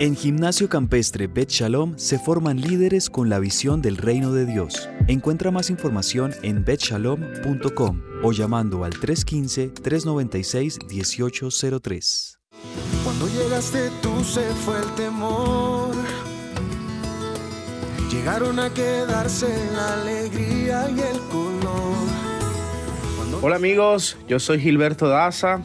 En Gimnasio Campestre Bet Shalom se forman líderes con la visión del reino de Dios. Encuentra más información en betshalom.com o llamando al 315-396-1803. Cuando llegaste tú se fue el temor. Llegaron a quedarse la alegría y el color. Hola amigos, yo soy Gilberto Daza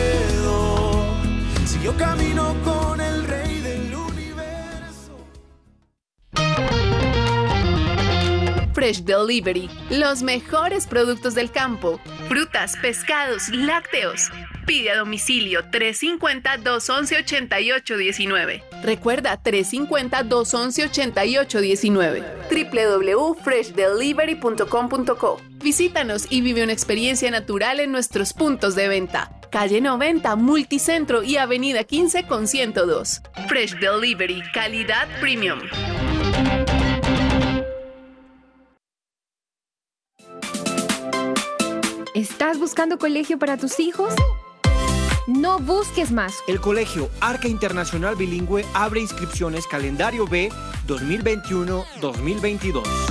Yo camino con el rey del universo. Fresh Delivery, los mejores productos del campo, frutas, pescados, lácteos. Pide a domicilio 350-211-8819. Recuerda 350-211-8819. www.freshdelivery.com.co. Visítanos y vive una experiencia natural en nuestros puntos de venta. Calle 90, Multicentro y Avenida 15 con 102. Fresh Delivery, calidad premium. ¿Estás buscando colegio para tus hijos? No busques más. El Colegio Arca Internacional Bilingüe abre inscripciones calendario B 2021-2022.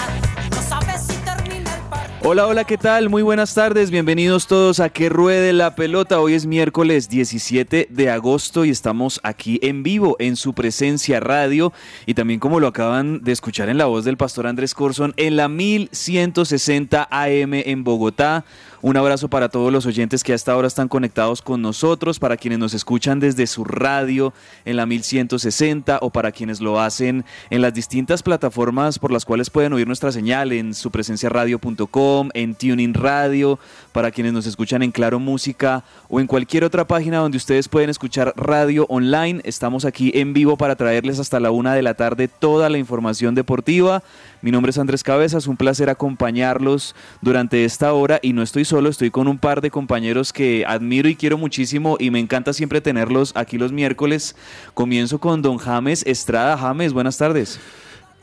Hola, hola, ¿qué tal? Muy buenas tardes, bienvenidos todos a Que Ruede la Pelota. Hoy es miércoles 17 de agosto y estamos aquí en vivo en su presencia radio y también como lo acaban de escuchar en la voz del pastor Andrés Corson en la 1160 AM en Bogotá. Un abrazo para todos los oyentes que hasta ahora están conectados con nosotros, para quienes nos escuchan desde su radio en la 1160 o para quienes lo hacen en las distintas plataformas por las cuales pueden oír nuestra señal en supresenciaradio.com, en Tuning Radio, para quienes nos escuchan en Claro Música o en cualquier otra página donde ustedes pueden escuchar radio online. Estamos aquí en vivo para traerles hasta la una de la tarde toda la información deportiva. Mi nombre es Andrés Cabezas, un placer acompañarlos durante esta hora y no estoy solo, estoy con un par de compañeros que admiro y quiero muchísimo y me encanta siempre tenerlos aquí los miércoles. Comienzo con don James Estrada. James, buenas tardes.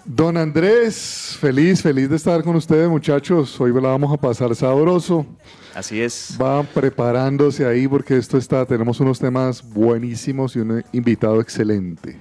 Don Andrés, feliz, feliz de estar con ustedes muchachos. Hoy la vamos a pasar sabroso. Así es. Van preparándose ahí porque esto está, tenemos unos temas buenísimos y un invitado excelente.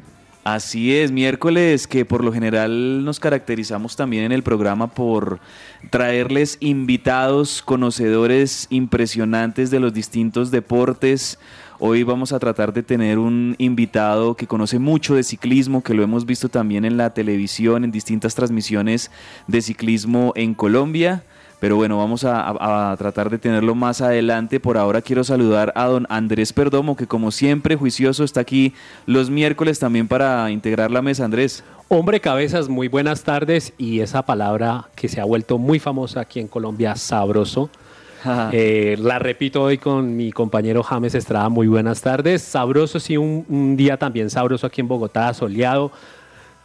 Así es, miércoles que por lo general nos caracterizamos también en el programa por traerles invitados, conocedores impresionantes de los distintos deportes. Hoy vamos a tratar de tener un invitado que conoce mucho de ciclismo, que lo hemos visto también en la televisión, en distintas transmisiones de ciclismo en Colombia. Pero bueno, vamos a, tratar de tenerlo más adelante. Por ahora quiero saludar a don Andrés Perdomo, que como siempre, juicioso, está aquí los miércoles también para integrar la mesa. Andrés. Hombre Cabezas, muy buenas tardes. Y esa palabra que se ha vuelto muy famosa aquí en Colombia, sabroso. Eh, la repito hoy con mi compañero James Estrada. Muy buenas tardes. Sabroso, sí, un, día también sabroso aquí en Bogotá, soleado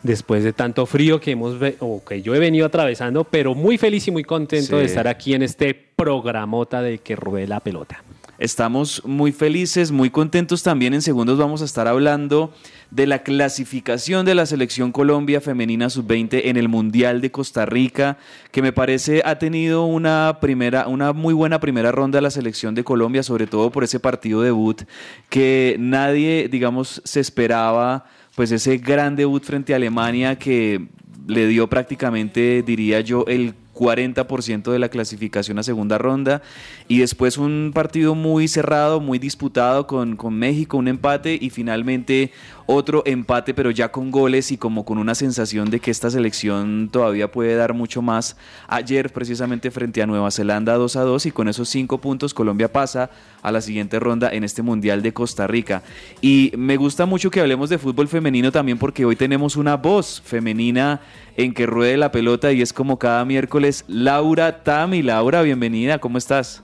después de tanto frío que hemos o que yo he venido atravesando, pero muy feliz y muy contento de estar aquí en este programota de que ruede la pelota. Estamos muy felices, muy contentos también. En segundos vamos a estar hablando de la clasificación de la selección Colombia femenina sub-20 en el Mundial de Costa Rica, que me parece ha tenido una primera, una muy buena primera ronda la selección de Colombia, sobre todo por ese partido debut que nadie, digamos, se esperaba, pues ese gran debut frente a Alemania que le dio prácticamente, diría yo, el 40% de la clasificación a segunda ronda y después un partido muy cerrado, muy disputado con, con México, un empate y finalmente otro empate, pero ya con goles y como con una sensación de que esta selección todavía puede dar mucho más. Ayer, precisamente frente a Nueva Zelanda 2 a 2, y con esos cinco puntos, Colombia pasa a la siguiente ronda en este Mundial de Costa Rica. Y me gusta mucho que hablemos de fútbol femenino también porque hoy tenemos una voz femenina en que ruede la pelota y es como cada miércoles Laura Tami. Laura, bienvenida, ¿cómo estás?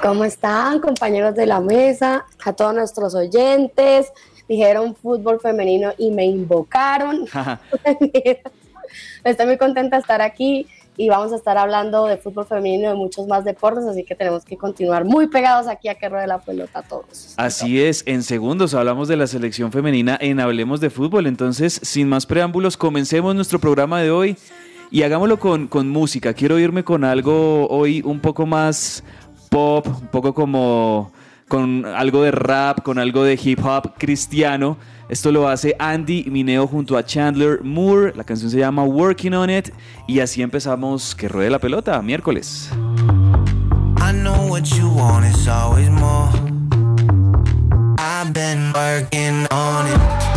¿Cómo están compañeros de la mesa? A todos nuestros oyentes dijeron fútbol femenino y me invocaron. Estoy muy contenta de estar aquí y vamos a estar hablando de fútbol femenino y de muchos más deportes, así que tenemos que continuar muy pegados aquí a que ruede la pelota todos. Así es, en segundos hablamos de la selección femenina en Hablemos de Fútbol, entonces sin más preámbulos, comencemos nuestro programa de hoy y hagámoslo con, con música. Quiero irme con algo hoy un poco más pop, un poco como con algo de rap, con algo de hip hop cristiano. Esto lo hace Andy Mineo junto a Chandler Moore. La canción se llama Working on It. Y así empezamos que ruede la pelota, miércoles. I know what you want, it's always more. I've been working on it.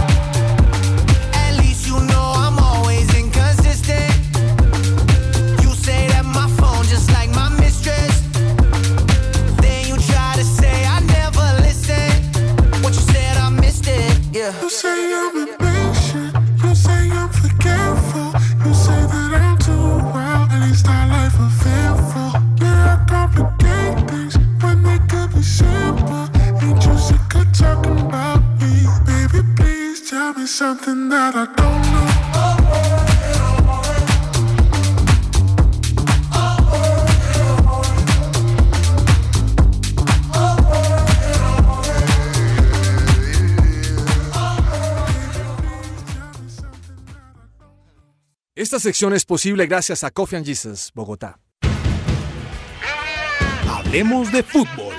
Something that I don't know. Esta sección es posible gracias a Coffee and Jesus, Bogotá. Hablemos de fútbol.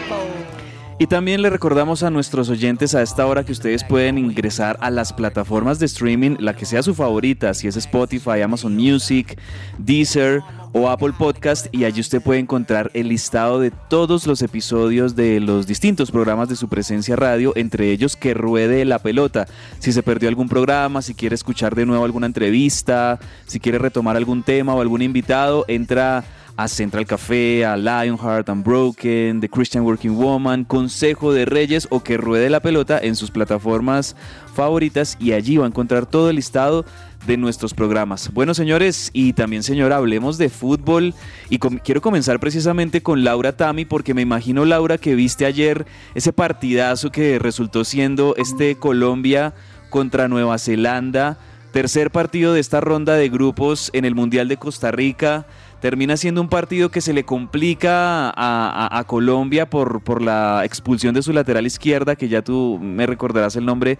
Y también le recordamos a nuestros oyentes a esta hora que ustedes pueden ingresar a las plataformas de streaming, la que sea su favorita, si es Spotify, Amazon Music, Deezer o Apple Podcast y allí usted puede encontrar el listado de todos los episodios de los distintos programas de su presencia radio, entre ellos que ruede la pelota. Si se perdió algún programa, si quiere escuchar de nuevo alguna entrevista, si quiere retomar algún tema o algún invitado, entra a Central Café, a Lionheart, Unbroken, The Christian Working Woman, Consejo de Reyes o que ruede la pelota en sus plataformas favoritas y allí va a encontrar todo el listado de nuestros programas. Bueno, señores, y también, señora, hablemos de fútbol. Y quiero comenzar precisamente con Laura Tami, porque me imagino, Laura, que viste ayer ese partidazo que resultó siendo este Colombia contra Nueva Zelanda. Tercer partido de esta ronda de grupos en el Mundial de Costa Rica termina siendo un partido que se le complica a, Colombia por, por, la expulsión de su lateral izquierda, que ya tú me recordarás el nombre,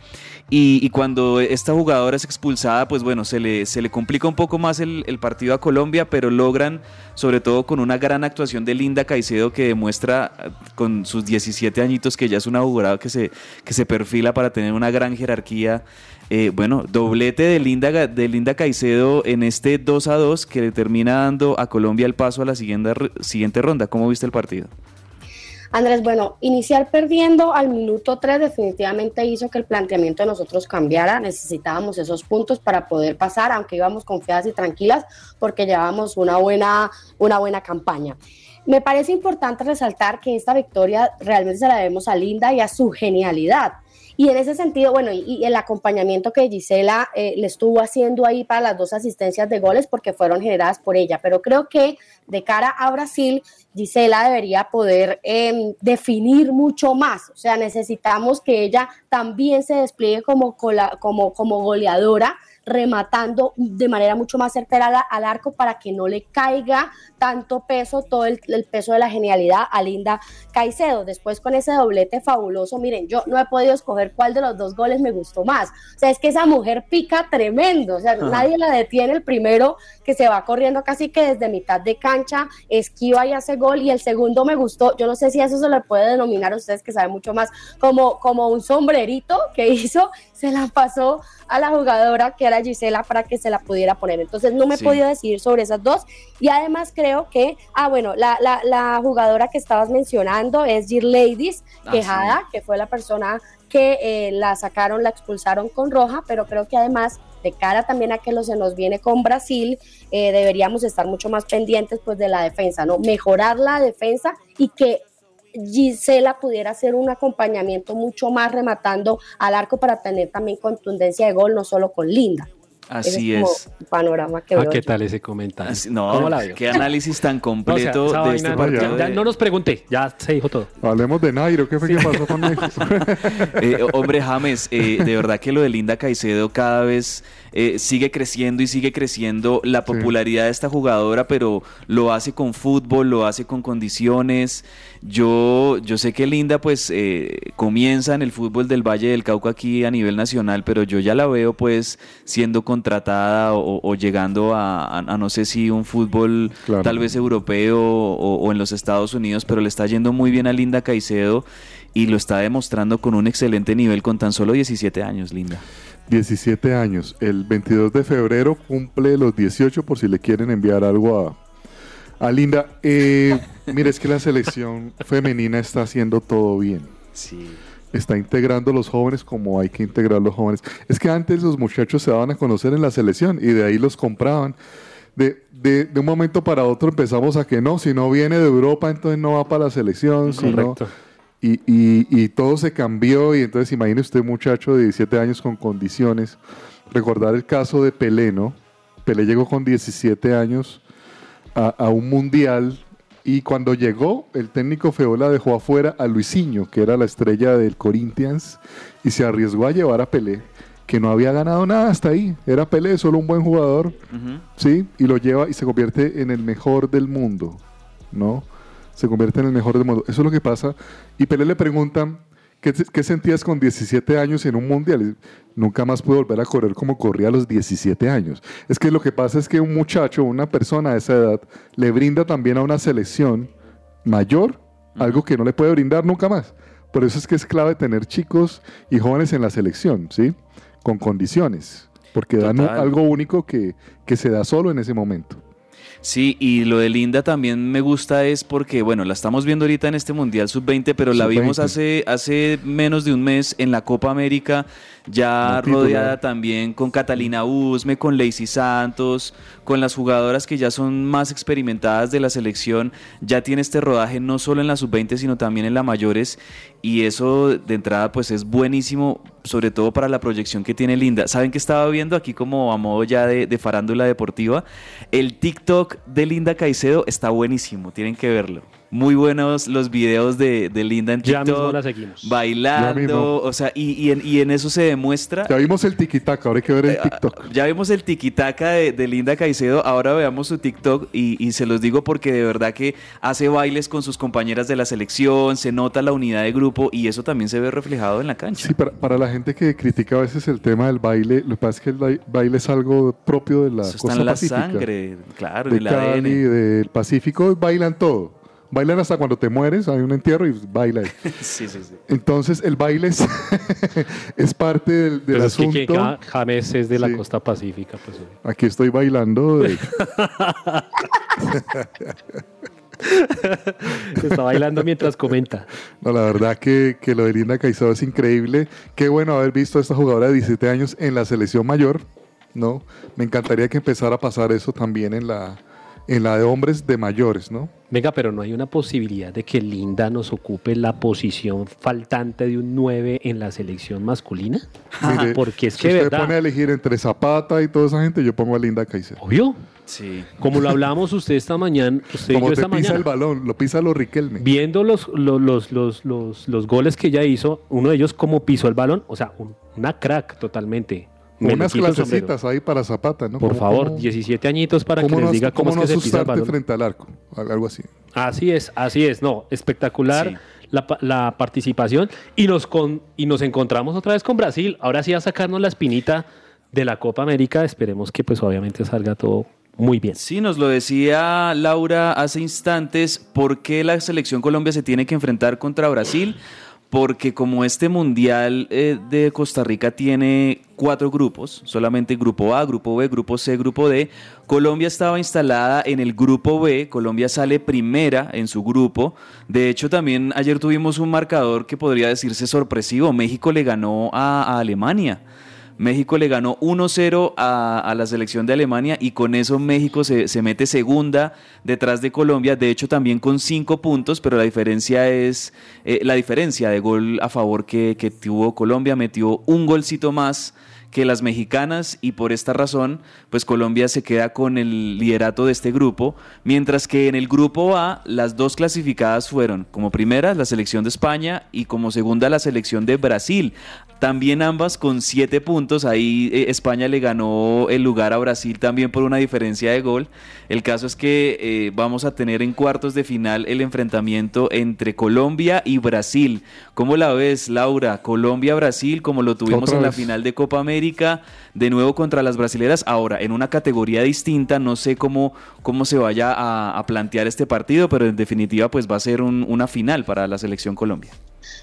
y, cuando esta jugadora es expulsada, pues bueno, se le, se le complica un poco más el, partido a Colombia, pero logran, sobre todo con una gran actuación de Linda Caicedo, que demuestra con sus 17 añitos que ya es una jugadora que se, que se perfila para tener una gran jerarquía eh, bueno, doblete de Linda, de Linda Caicedo en este 2 a 2 que le termina dando a Colombia el paso a la siguiente, siguiente ronda. ¿Cómo viste el partido? Andrés, bueno, iniciar perdiendo al minuto 3 definitivamente hizo que el planteamiento de nosotros cambiara. Necesitábamos esos puntos para poder pasar, aunque íbamos confiadas y tranquilas porque llevábamos una buena, una buena campaña. Me parece importante resaltar que esta victoria realmente se la debemos a Linda y a su genialidad Y en ese sentido, bueno, y, el acompañamiento que Gisela eh, le estuvo haciendo ahí para las dos asistencias de goles, porque fueron generadas por ella. Pero creo que de cara a Brasil, Gisela debería poder em, definir mucho más. O sea, necesitamos que ella también se despliegue como, como, como goleadora rematando de manera mucho más certera al arco para que no le caiga tanto peso, todo el, peso de la genialidad a Linda Caicedo. Después con ese doblete fabuloso, miren, yo no he podido escoger cuál de los dos goles me gustó más. O sea, es que esa mujer pica tremendo, o sea, nadie la detiene. El primero que se va corriendo casi que desde mitad de cancha, esquiva y hace gol, y el segundo me gustó, yo no sé si eso se le puede denominar a ustedes que saben mucho más, como, como un sombrerito que hizo, se la pasó a la jugadora que era Gisela para que se la pudiera poner. Entonces no me he podido decidir sobre esas dos. Y además creo que, ah, bueno, la, la, la jugadora que estabas mencionando es Gir Ladies, ah, quejada, que fue la persona que eh, la sacaron, la expulsaron con roja, pero creo que además de cara también a que lo se nos viene con Brasil, eh, deberíamos estar mucho más pendientes pues de la defensa, ¿no? Mejorar la defensa y que Gisela pudiera hacer un acompañamiento mucho más rematando al arco para tener también contundencia de gol, no solo con Linda. Así es. panorama que ah, ¿Qué tal ese comentario? no, qué análisis tan completo de este partido. no nos pregunte, ya se dijo todo. Hablemos de Nairo, ¿qué fue que pasó con Nairo? Eh, hombre, James, eh, de verdad que lo de Linda Caicedo cada vez eh, sigue creciendo y sigue creciendo la popularidad de esta jugadora, pero lo hace con fútbol, lo hace con condiciones. Yo, yo sé que Linda pues comienza en el fútbol del Valle del Cauca aquí a nivel nacional, pero yo ya la veo pues siendo con contratada o, llegando a, no sé si un fútbol tal vez europeo o, en los Estados Unidos, pero le está yendo muy bien a Linda Caicedo y lo está demostrando con un excelente nivel con tan solo 17 años, Linda. 17 años. El 22 de febrero cumple los 18 por si le quieren enviar algo a, a Linda. Eh, mire, es que la selección femenina está haciendo todo bien. Sí está integrando a los jóvenes como hay que integrar a los jóvenes. Es que antes los muchachos se daban a conocer en la selección y de ahí los compraban. De, de, de un momento para otro empezamos a que no, si no viene de Europa, entonces no va para la selección. Correcto. y, y, y, todo se cambió y entonces imagine usted muchacho de 17 años con condiciones. Recordar el caso de Pelé, ¿no? Pelé llegó con 17 años a, a un mundial y cuando llegó, el técnico Feola dejó afuera a Luisinho, que era la estrella del Corinthians, y se arriesgó a llevar a Pelé, que no había ganado nada hasta ahí. Era Pelé, solo un buen jugador, ¿sí? Y lo lleva y se convierte en el mejor del mundo, ¿no? Se convierte en el mejor del mundo. Eso es lo que pasa. Y Pelé le preguntan, ¿Qué, sentías con 17 años en un mundial? Nunca más pude volver a correr como corría a los 17 años. Es que lo que pasa es que un muchacho, una persona de esa edad, le brinda también a una selección mayor algo que no le puede brindar nunca más. Por eso es que es clave tener chicos y jóvenes en la selección, ¿sí? Con condiciones, porque dan algo único que, que se da solo en ese momento. Sí, y lo de Linda también me gusta es porque, bueno, la estamos viendo ahorita en este Mundial Sub-20, pero la vimos hace, hace menos de un mes en la Copa América ya rodeada también con Catalina Usme, con Lacey Santos, con las jugadoras que ya son más experimentadas de la selección, ya tiene este rodaje no solo en la sub-20 sino también en la mayores y eso de entrada pues es buenísimo, sobre todo para la proyección que tiene Linda. ¿Saben que estaba viendo aquí como a modo ya de, de farándula deportiva? El TikTok de Linda Caicedo está buenísimo, tienen que verlo muy buenos los videos de, de Linda en TikTok. Ya mismo la seguimos. Bailando, o sea, y, y, en, y, en, eso se demuestra. Ya vimos el tiquitaca, ahora hay que ver el eh, TikTok. Ya vimos el tiquitaca de, de, Linda Caicedo, ahora veamos su TikTok y, y, se los digo porque de verdad que hace bailes con sus compañeras de la selección, se nota la unidad de grupo y eso también se ve reflejado en la cancha. Sí, para, para la gente que critica a veces el tema del baile, lo que pasa es que el baile es algo propio de la eso está en la sangre, claro, de del ADN. del Pacífico, bailan todo. Bailan hasta cuando te mueres, hay un entierro y baila. sí, sí, sí. Entonces, el baile es, es parte del, del asunto. Es que James es de la costa pacífica. Pues, Aquí estoy bailando. Está bailando mientras comenta. No, la verdad que, que lo de Linda Caicedo es increíble. Qué bueno haber visto a esta jugadora de 17 años en la selección mayor. ¿no? Me encantaría que empezara a pasar eso también en la, en la de hombres de mayores, ¿no? Venga, pero no hay una posibilidad de que Linda nos ocupe la posición faltante de un 9 en la selección masculina. Mire, Porque es si que, usted verdad, pone a elegir entre Zapata y toda esa gente, yo pongo a Linda Caicedo. obvio. Sí. Como lo hablamos usted esta mañana, usted y Como yo te esta pisa mañana. el balón, lo pisa los Riquelme. Viendo los, los, los, los, los, los goles que ella hizo, uno de ellos como pisó el balón, o sea, un- una crack totalmente. Me Unas clasecitas ahí para Zapata, ¿no? Por ¿Cómo- favor, cómo- 17 añitos para que cómo les no- diga cómo, cómo es que se pisa el balón. frente al arco, al- algo así. Así es, así es, no, espectacular Sí. la, pa- la participación y nos, con, y nos encontramos otra vez con Brasil, ahora sí a sacarnos la espinita de la Copa América, esperemos que pues obviamente salga todo muy bien. Sí, nos lo decía Laura hace instantes, ¿por qué la selección Colombia se tiene que enfrentar contra Brasil? Porque como este Mundial eh, de Costa Rica tiene cuatro grupos, solamente grupo A, grupo B, grupo C, grupo D, Colombia estaba instalada en el grupo B, Colombia sale primera en su grupo, de hecho también ayer tuvimos un marcador que podría decirse sorpresivo, México le ganó a, a Alemania. México le ganó 1-0 a, la selección de Alemania y con eso México se, se mete segunda detrás de Colombia, de hecho también con cinco puntos, pero la diferencia es eh, la diferencia de gol a favor que, que tuvo Colombia, metió un golcito más que las mexicanas y por esta razón pues Colombia se queda con el liderato de este grupo, mientras que en el grupo A las dos clasificadas fueron como primera la selección de España y como segunda la selección de Brasil. También ambas con siete puntos, ahí eh, España le ganó el lugar a Brasil también por una diferencia de gol. El caso es que eh, vamos a tener en cuartos de final el enfrentamiento entre Colombia y Brasil. ¿Cómo la ves, Laura? Colombia-Brasil, como lo tuvimos Otra en la final de Copa América, de nuevo contra las brasileras, ahora en una categoría distinta, no sé cómo, cómo se vaya a, a plantear este partido, pero en definitiva pues va a ser un- una final para la selección Colombia.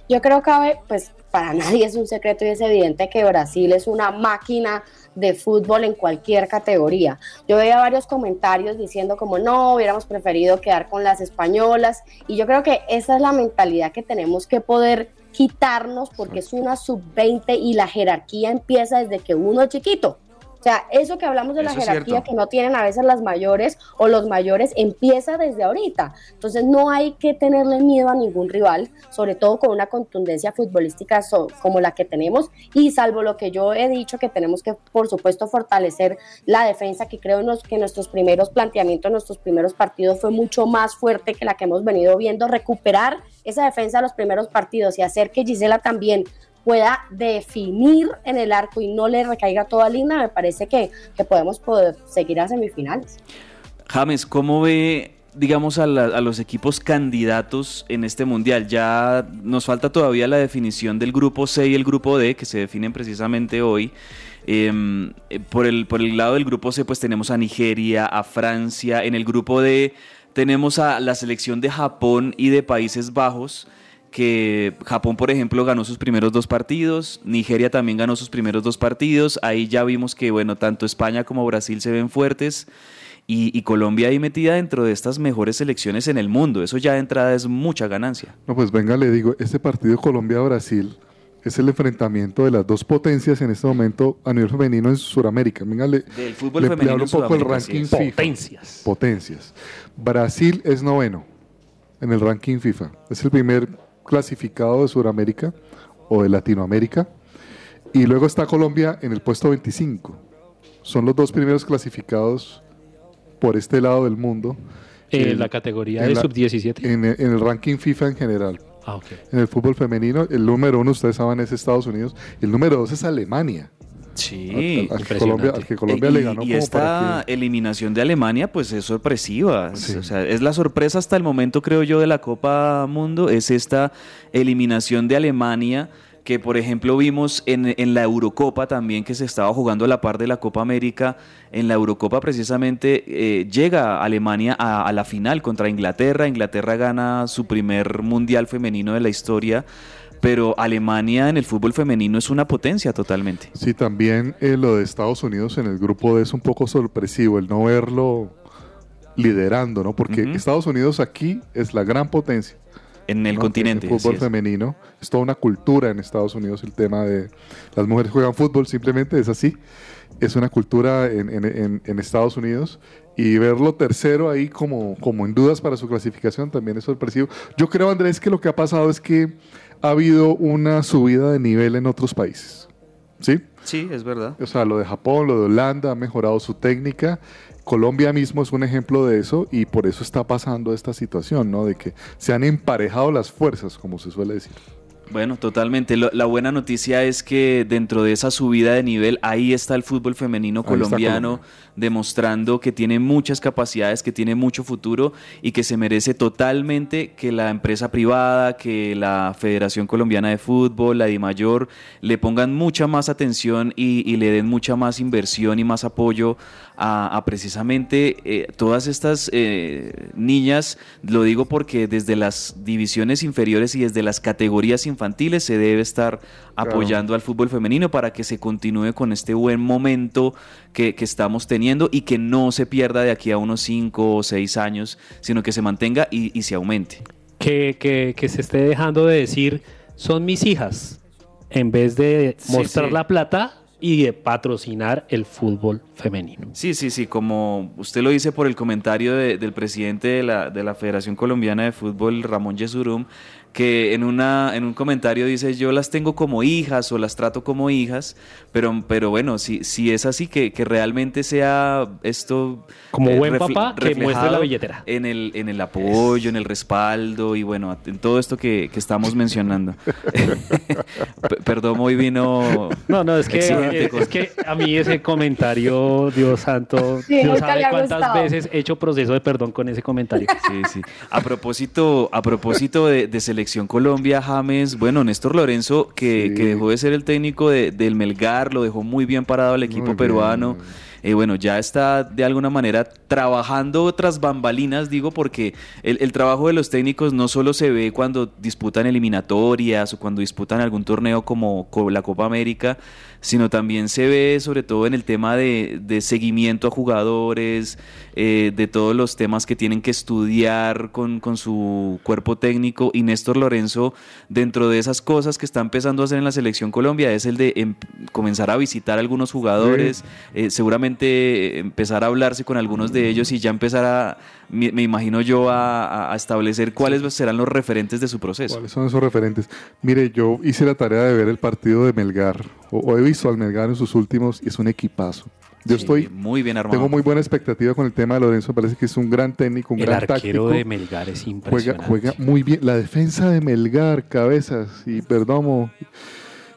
Yo creo que, pues, para nadie es un secreto y es evidente que Brasil es una máquina de fútbol en cualquier categoría. Yo veía varios comentarios diciendo como no, hubiéramos preferido quedar con las españolas y yo creo que esa es la mentalidad que tenemos que poder quitarnos porque es una sub-20 y la jerarquía empieza desde que uno es chiquito. O sea, eso que hablamos de la Eso jerarquía que no tienen a veces las mayores o los mayores empieza desde ahorita. Entonces no hay que tenerle miedo a ningún rival, sobre todo con una contundencia futbolística como la que tenemos y salvo lo que yo he dicho que tenemos que por supuesto fortalecer la defensa que creo que nuestros primeros planteamientos, nuestros primeros partidos fue mucho más fuerte que la que hemos venido viendo, recuperar esa defensa de los primeros partidos y hacer que Gisela también pueda definir en el arco y no le recaiga toda Lina, me parece que, que podemos poder seguir a semifinales. James, ¿cómo ve, digamos, a, la- a los equipos candidatos en este mundial? Ya nos falta todavía la definición del grupo C y el grupo D, que se definen precisamente hoy. Em, eh, por, el, por el lado del grupo C, pues tenemos a Nigeria, a Francia. En el grupo D tenemos a la selección de Japón y de Países Bajos que Japón, por ejemplo, ganó sus primeros dos partidos, Nigeria también ganó sus primeros dos partidos, ahí ya vimos que, bueno, tanto España como Brasil se ven fuertes y, y Colombia ahí metida dentro de estas mejores selecciones en el mundo, eso ya de entrada es mucha ganancia. No, pues venga, le digo, este partido Colombia-Brasil es el enfrentamiento de las dos potencias en este momento a nivel femenino en Sudamérica. Venga, le, Del fútbol le- le femenino hablo un poco así ranking. FIFA. Potencias. Potencias. Brasil es noveno en el ranking FIFA. Es el primer clasificado de Sudamérica o de Latinoamérica. Y luego está Colombia en el puesto 25. Son los dos primeros clasificados por este lado del mundo. En En- la categoría en de la- sub-17. En, el- en el ranking FIFA en general. Ah. En el fútbol femenino, el número uno, ustedes saben, es Estados Unidos. El número dos es Alemania. Sí, Al- al que Colombia- al que Colombia le ganó Y como esta para eliminación de Alemania, pues es sorpresiva. Es- O sea, es la sorpresa hasta el momento, creo yo, de la Copa Mundo. Es esta eliminación de Alemania que por ejemplo vimos en, en la Eurocopa también que se estaba jugando a la par de la Copa América, en la Eurocopa precisamente eh, llega Alemania a, a la final contra Inglaterra, Inglaterra gana su primer mundial femenino de la historia, pero Alemania en el fútbol femenino es una potencia totalmente. Sí, también eh, lo de Estados Unidos en el grupo D es un poco sorpresivo, el no verlo liderando, ¿no? Porque Ujú. Estados Unidos aquí es la gran potencia. En el ¿no? continente, El fútbol es. femenino. Es toda una cultura en Estados Unidos el tema de las mujeres juegan fútbol, simplemente es así. Es una cultura en, en- en- en Estados Unidos y verlo tercero ahí como, como en dudas para su clasificación también es sorpresivo. Yo creo, Andrés, que lo que ha pasado es que ha habido una subida de nivel en otros países. ¿Sí? Sí, es verdad. O sea, lo de Japón, lo de Holanda ha mejorado su técnica. Colombia mismo es un ejemplo de eso y por eso está pasando esta situación, ¿no? De que se han emparejado las fuerzas, como se suele decir. Bueno, totalmente. Lo- la buena noticia es que dentro de esa subida de nivel, ahí está el fútbol femenino colombiano demostrando que tiene muchas capacidades, que tiene mucho futuro y que se merece totalmente que la empresa privada, que la Federación Colombiana de Fútbol, la DIMAYOR, le pongan mucha más atención y, y le den mucha más inversión y más apoyo a, a precisamente eh, todas estas eh, niñas. Lo digo porque desde las divisiones inferiores y desde las categorías infantiles se debe estar Claro. apoyando al fútbol femenino para que se continúe con este buen momento que, que estamos teniendo y que no se pierda de aquí a unos 5 o 6 años, sino que se mantenga y, y se aumente. Que, que, que se esté dejando de decir, son mis hijas, en vez de Sí, mostrar sí. la plata y de patrocinar el fútbol femenino. Sí, sí, sí, como usted lo dice por el comentario de- del presidente de la, de la Federación Colombiana de Fútbol, Ramón Yesurum, que en, una, en un comentario dice yo las tengo como hijas o las trato como hijas, pero, pero bueno, si, si es así, que, que realmente sea esto... Como buen refle- papá, que muestre la billetera. En el, en el apoyo, en el respaldo y bueno, en todo esto que, que estamos mencionando. Perdón, hoy vino... No, no, es que, exigente es, que a mí ese comentario, Dios santo, Sí, Dios sabe cuántas gustado. veces he hecho proceso de perdón con ese comentario. Sí, sí. A propósito, a propósito de, de Selección Colombia, James, bueno, Néstor Lorenzo, que, Sí. que dejó de ser el técnico de- del Melgar, lo dejó muy bien parado al equipo Muy peruano. Eh, bueno, ya está de alguna manera trabajando otras bambalinas, digo, porque el, el trabajo de los técnicos no solo se ve cuando disputan eliminatorias o cuando disputan algún torneo como co- la Copa América, sino también se ve sobre todo en el tema de, de seguimiento a jugadores, eh, de todos los temas que tienen que estudiar con, con su cuerpo técnico. Y Néstor Lorenzo, dentro de esas cosas que está empezando a hacer en la selección Colombia, es el de em- comenzar a visitar a algunos jugadores, eh, seguramente empezar a hablarse con algunos de ellos y ya empezar a, me, me imagino yo, a, establecer cuáles serán los referentes de su proceso. ¿Cuáles son esos referentes? Mire, yo hice la tarea de ver el partido de Melgar, o, o he visto al Melgar en sus últimos, y es un equipazo. Yo Sí, estoy, muy bien armado. tengo muy buena expectativa con el tema de Lorenzo, parece que es un gran técnico, un El gran arquero táctico. de Melgar es Juega, impresionante. juega muy bien. La defensa de Melgar, cabezas y Perdomo.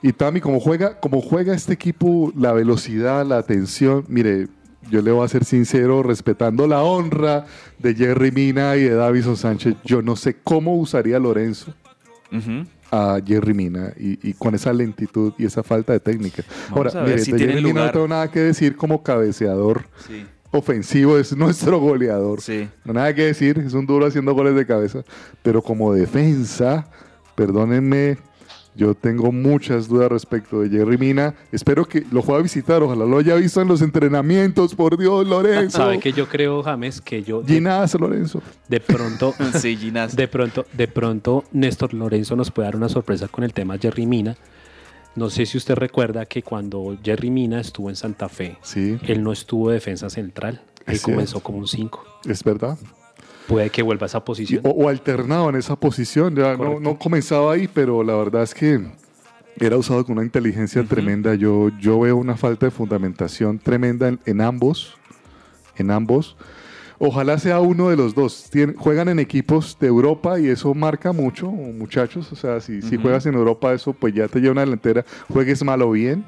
Y Tami, como juega, como juega este equipo, la velocidad, la atención, mire, yo le voy a ser sincero, respetando la honra de Jerry Mina y de Davison Sánchez, yo no sé cómo usaría Lorenzo a Jerry Mina y, y con esa lentitud y esa falta de técnica. Vamos Ahora, mire, si de tiene Jerry Mina no tengo nada que decir como cabeceador Sí. ofensivo, es nuestro goleador. Sí. No nada que decir, es un duro haciendo goles de cabeza. Pero como defensa, perdónenme, yo tengo muchas dudas respecto de Jerry Mina. Espero que lo pueda visitar, ojalá lo haya visto en los entrenamientos, por Dios, Lorenzo. ¿Sabe que yo creo, James, que yo de, Ginás, Lorenzo. de pronto, Sí, Ginás. de pronto, de pronto, Néstor Lorenzo nos puede dar una sorpresa con el tema Jerry Mina. No sé si usted recuerda que cuando Jerry Mina estuvo en Santa Fe, Sí, él no estuvo de defensa central. Él Es comenzó cierto. como un 5. es verdad. Puede que vuelva a esa posición. o, o alternado en esa posición. Ya no, no comenzaba ahí, pero la verdad es que era usado con una inteligencia tremenda. Yo, yo veo una falta de fundamentación tremenda en, en ambos. En ambos. Ojalá sea uno de los dos. Tien- juegan en equipos de Europa y eso marca mucho, muchachos. O sea, si, si juegas en Europa, eso pues ya te lleva una delantera. Juegues mal o bien.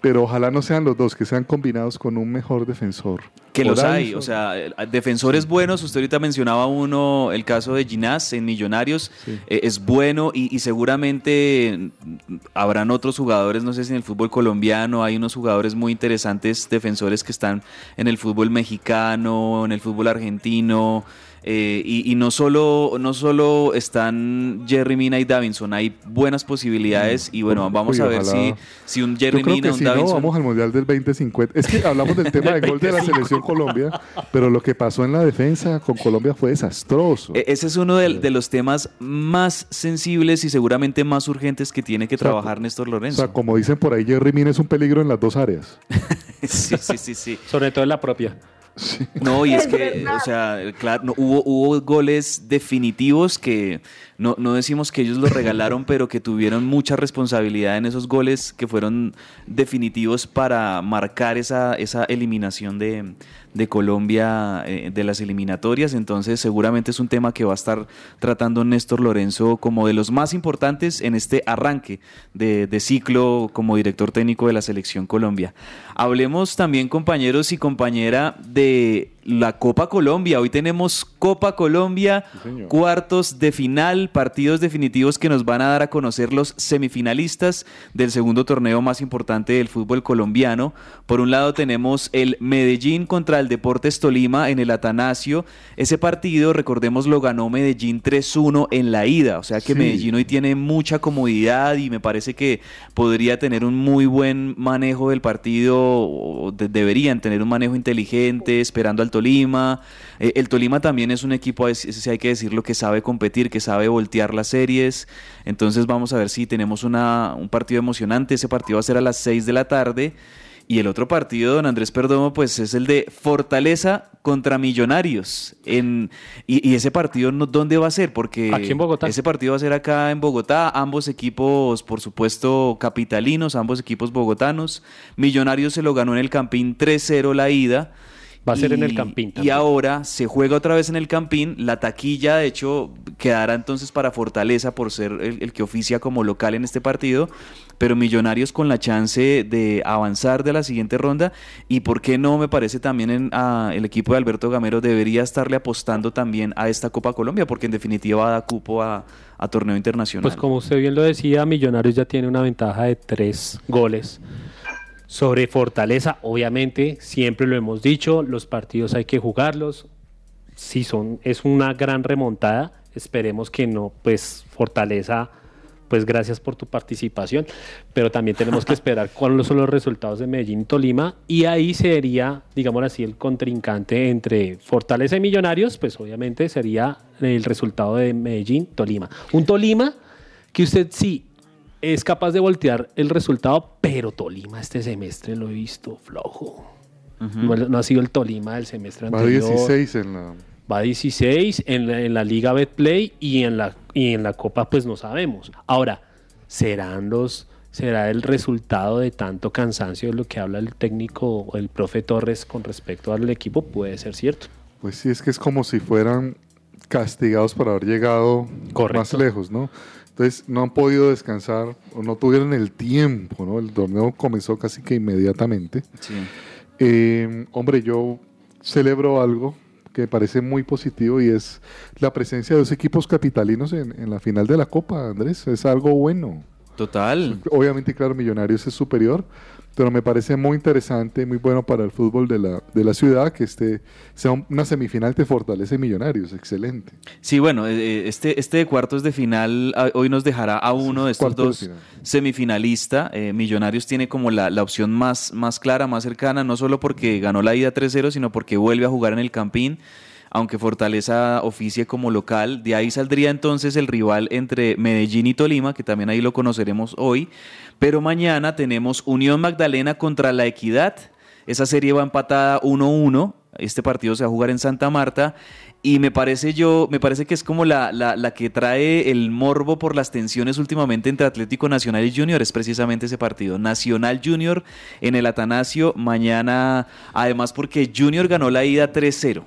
Pero ojalá no sean los dos, que sean combinados con un mejor defensor. Que los hay, o sea, defensores buenos, usted ahorita mencionaba uno, el caso de Ginás en Millonarios, Sí. eh, es bueno y, y seguramente habrán otros jugadores, no sé si en el fútbol colombiano hay unos jugadores muy interesantes, defensores que están en el fútbol mexicano, en el fútbol argentino, Eh, y, y no solo no solo están Jerry Mina y Davinson, hay buenas posibilidades y bueno, vamos Uy, a ver si, si un Jerry Yo creo Mina, que un si no, Davinson... vamos al Mundial del 2050. Es que hablamos del tema del gol de la selección Colombia, pero lo que pasó en la defensa con Colombia fue desastroso. E- Ese es uno de, de los temas más sensibles y seguramente más urgentes que tiene que O sea, trabajar Néstor O Lorenzo. sea, como dicen por ahí, Jerry Mina es un peligro en las dos áreas. sí, sí, sí, sí. Sobre todo en la propia. No, y es Es que, verdad. o sea, claro, no, hubo, hubo goles definitivos que no, no decimos que ellos los regalaron, pero que tuvieron mucha responsabilidad en esos goles que fueron definitivos para marcar esa, esa eliminación de, de Colombia eh, de las eliminatorias. Entonces, seguramente es un tema que va a estar tratando Néstor Lorenzo como de los más importantes en este arranque de, de ciclo como director técnico de la Selección Colombia. Hablemos también, compañeros y compañera, de la Copa Colombia. Hoy tenemos Copa Colombia, cuartos de final, partidos definitivos que nos van a dar a conocer los semifinalistas del segundo torneo más importante del fútbol colombiano. Por un lado tenemos el Medellín contra el Deportes Tolima en el Atanasio. Ese partido, recordemos, lo ganó Medellín 3-1 en la ida. O sea que Sí. Medellín hoy tiene mucha comodidad y me parece que podría tener un muy buen manejo del partido, o de- deberían tener un manejo inteligente, esperando al Tolima. Eh, el Tolima también es un equipo, ese sí hay que decirlo, que sabe competir, que sabe voltear las series. Entonces vamos a ver si tenemos una, un partido emocionante. Ese partido va a ser a las 6 de la tarde. Y el otro partido, don Andrés Perdomo, pues es el de Fortaleza contra Millonarios. En, y, y ese partido, no- ¿dónde va a ser? Porque Aquí en Bogotá. ese partido va a ser acá en Bogotá. Ambos equipos, por supuesto, capitalinos, ambos equipos bogotanos. Millonarios se lo ganó en el Campín 3-0 la ida. Va a ser en el Y- Campín Y también. ahora se juega otra vez en el Campín. La taquilla, de hecho, quedará entonces para Fortaleza por ser el, el que oficia como local en este partido. Pero Millonarios con la chance de avanzar de la siguiente ronda. Y por qué no, me parece también en, ah, el equipo de Alberto Gamero debería estarle apostando también a esta Copa Colombia, porque en definitiva da cupo a, a torneo internacional. Pues como usted bien lo decía, Millonarios ya tiene una ventaja de tres goles sobre Fortaleza. Obviamente, siempre lo hemos dicho, los partidos hay que jugarlos. Si son, es una gran remontada. Esperemos que no, pues Fortaleza, pues gracias por tu participación. Pero también tenemos que esperar cuáles son los resultados de Medellín y Tolima. Y ahí sería, digamos así, el contrincante entre Fortaleza y Millonarios, pues obviamente sería el resultado de Medellín-Tolima. Un Tolima que usted sí es capaz de voltear el resultado, pero Tolima este semestre lo he visto flojo. no, no ha sido el Tolima del semestre Va anterior. 16 en la... Va 16 en la, en la Liga Betplay y en la y en la Copa pues no sabemos. Ahora, serán los será el resultado de tanto cansancio de lo que habla el técnico o el profe Torres con respecto al equipo puede ser cierto. Pues sí, es que es como si fueran castigados por haber llegado más lejos, ¿no? Entonces no han podido descansar o no tuvieron el tiempo, ¿no? El torneo comenzó casi que inmediatamente. Sí. Eh, hombre, yo celebro algo que me parece muy positivo y es la presencia de dos equipos capitalinos en, en la final de la Copa, Andrés. Es algo bueno. Total. Obviamente, claro, Millonarios es superior, pero me parece muy interesante, muy bueno para el fútbol de la, de la ciudad que este sea una semifinal de Fortaleza y Millonarios. Excelente. Sí, bueno, eh, este, este de cuartos de final ah, hoy nos dejará a uno de estos de dos final. semifinalistas. Eh, Millonarios tiene como la, la opción más, más clara, más cercana, no solo porque ganó la ida 3-0, sino porque vuelve a jugar en el Campín. Aunque Fortaleza oficie como local, de ahí saldría entonces el rival entre Medellín y Tolima, que también ahí lo conoceremos hoy. Pero mañana tenemos Unión Magdalena contra La Equidad. Esa serie va empatada 1-1. Este partido se va a jugar en Santa Marta. Y me parece yo, me parece que es como la, la, la que trae el morbo por las tensiones últimamente entre Atlético Nacional y Junior, es precisamente ese partido. Nacional Junior en el Atanasio, mañana, además porque Junior ganó la ida 3-0.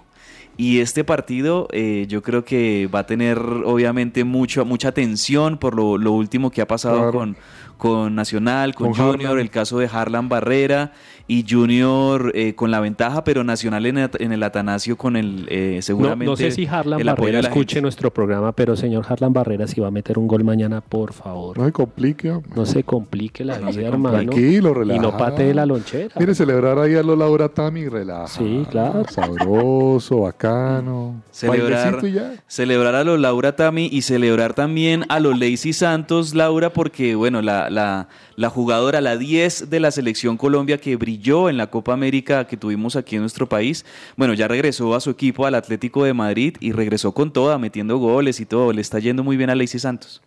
Y este partido eh, yo creo que va a tener obviamente mucho, mucha tensión por lo, lo último que ha pasado Claro. con, con Nacional, con, Con Junior, Harlan. el caso de Harlan Barrera y Junior eh, con la ventaja, pero Nacional en el, en el Atanasio con el eh, No, seguramente no sé si Harlan el apoyo Barrera de la escuche gente. nuestro programa, pero señor Harlan Barrera, si va a meter un gol mañana, por favor. No se complique. No se complique la vida, hermano. Tranquilo, Y no relajado. patee la lonchera. Mire, celebrar ahí a lo Laura Tami, relaja. Sí, claro. Sabroso, bacano. Celebrar, ya. celebrar a los Laura Tami y celebrar también a los Lacey Santos, Laura, porque bueno, la, la, la jugadora, la 10 de la selección Colombia que brilló en la Copa América que tuvimos aquí en nuestro país, bueno, ya regresó a su equipo, al Atlético de Madrid, y regresó con toda, metiendo goles y todo. Le está yendo muy bien a Lacey Santos.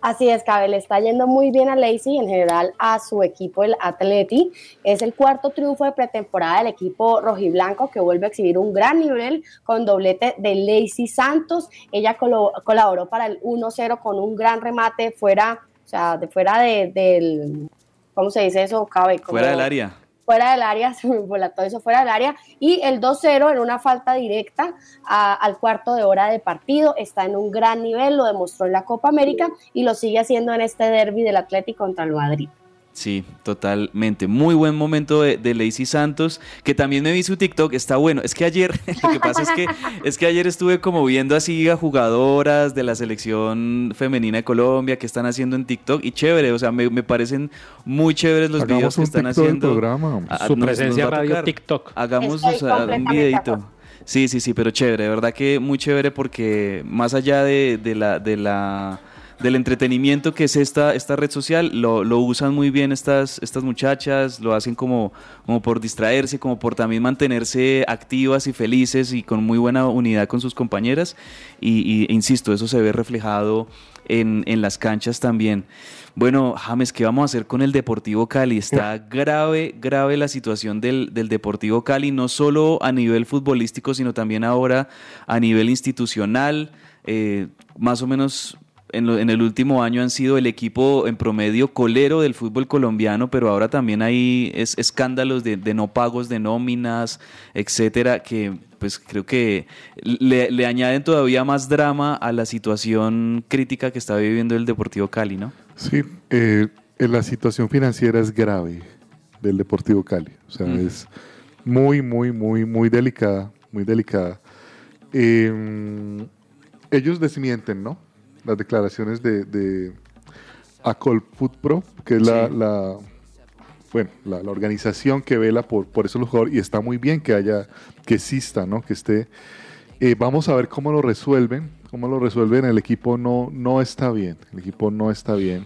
Así es, Cabe, le está yendo muy bien a Lacey y en general a su equipo, el Atleti. Es el cuarto triunfo de pretemporada del equipo rojiblanco que vuelve a exhibir un gran nivel con doblete de Lacey Santos. Ella colaboró para el 1-0 con un gran remate fuera, o sea, de fuera de- del, ¿cómo se dice eso, Cabe? Como- Fuera del área. Fuera del área, se me voló todo eso fuera del área, y el 2-0 en una falta directa a- al cuarto de hora de partido, está en un gran nivel, lo demostró en la Copa América y lo sigue haciendo en este derby del Atlético contra el Madrid. Sí, totalmente. Muy buen momento de, de Lacey Santos, que también me vi su TikTok, está bueno. Es que ayer, lo que pasa es que, es que ayer estuve como viendo así a jugadoras de la selección femenina de Colombia que están haciendo en TikTok y chévere, o sea, me, me parecen muy chéveres los Hagamos videos que un están TikTok haciendo. programa. Ah, Su nos- presencia nos a radio. TikTok. Hagamos un videito. acuerdo. Sí, sí, sí, pero chévere, de verdad que muy chévere porque más allá de, de la, de la, del entretenimiento que es esta, esta red social, lo, lo usan muy bien estas, estas muchachas, lo hacen como, como por distraerse, como por también mantenerse activas y felices y con muy buena unidad con sus compañeras. Y, y, insisto, eso se ve reflejado en, en las canchas también. Bueno, James, ¿qué vamos a hacer con el Deportivo Cali? Está grave, grave la situación del, del Deportivo Cali, no solo a nivel futbolístico, sino también ahora a nivel institucional. Eh, más o menos en, lo- en el último año han sido el equipo en promedio colero del fútbol colombiano, pero ahora también hay es- escándalos de, de no pagos de nóminas, etcétera, que pues creo que le, le añaden todavía más drama a la situación crítica que está viviendo el Deportivo Cali, ¿no? Sí, eh, la situación financiera es grave del Deportivo Cali. O sea, Mm. es muy, muy, muy, muy delicada, muy delicada. Eh, ellos desmienten, ¿no? Las declaraciones de, de Acol Pro, que es la, Sí. la- bueno, la, la organización que vela por, por eso los jugadores, y está muy bien que haya, que exista, ¿no? Que esté. Eh, vamos a ver cómo lo resuelven, cómo lo resuelven. El equipo no, no está bien, el equipo no está bien.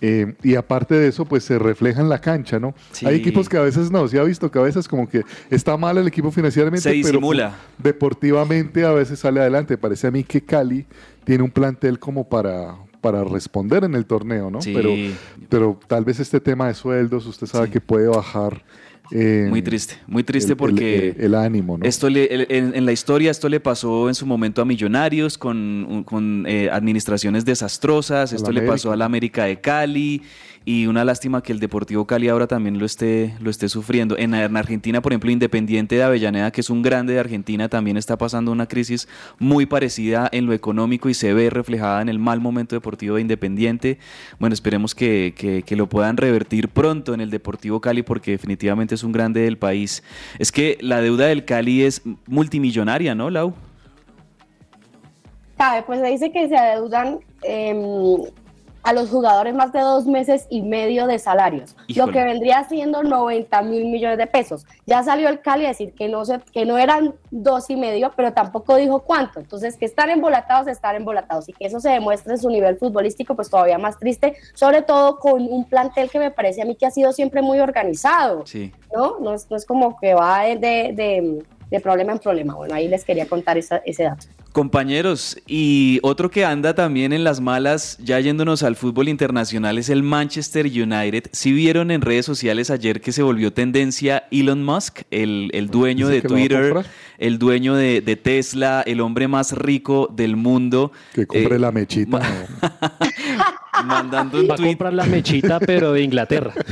Eh, y aparte de eso, pues se refleja en la cancha, ¿no? Sí. Hay equipos que a veces no, se ha visto que a veces como que está mal el equipo financieramente, Se pero disimula. deportivamente a veces sale adelante. Parece a mí que Cali tiene un plantel como para, para responder en el torneo, ¿no? Sí. Pero, pero tal vez este tema de sueldos, usted sabe que puede bajar. Eh, Muy triste, muy triste el- porque el, el ánimo, ¿no? Esto le, en, en la historia esto le pasó en su momento a Millonarios con, con eh, administraciones desastrosas, esto le pasó a la América de Cali y una lástima que el Deportivo Cali ahora también lo esté, lo esté sufriendo. En, en Argentina, por ejemplo, Independiente de Avellaneda, que es un grande de Argentina, también está pasando una crisis muy parecida en lo económico y se ve reflejada en el mal momento deportivo de Independiente. Bueno, esperemos que, que- que lo puedan revertir pronto en el Deportivo Cali porque definitivamente es un grande del país. Es que la deuda del Cali es multimillonaria, ¿no, Lau? Cabe, pues se dice que se adeudan em, a los jugadores más de dos meses y medio de salarios, Híjole. lo que vendría siendo 90 mil millones de pesos. Ya salió el Cali a decir que no, se, que no eran dos y medio, pero tampoco dijo cuánto. Entonces, que están embolatados, están embolatados. Y que eso se demuestre en su nivel futbolístico, pues todavía más triste, sobre todo con un plantel que me parece a mí que ha sido siempre muy organizado. Sí. ¿no? No es, no es como que va de, de, de- de problema en problema. Bueno, ahí les quería contar esa- ese dato. Compañeros, y otro que anda también en las malas, ya yéndonos al fútbol internacional, es el Manchester United. Si vieron en redes sociales ayer que se volvió tendencia Elon Musk, el, el dueño de Twitter. El dueño de, de Tesla, el hombre más rico del mundo. Que compre Eh, la mechita. ma- mandando un Va a comprar la mechita, pero de Inglaterra.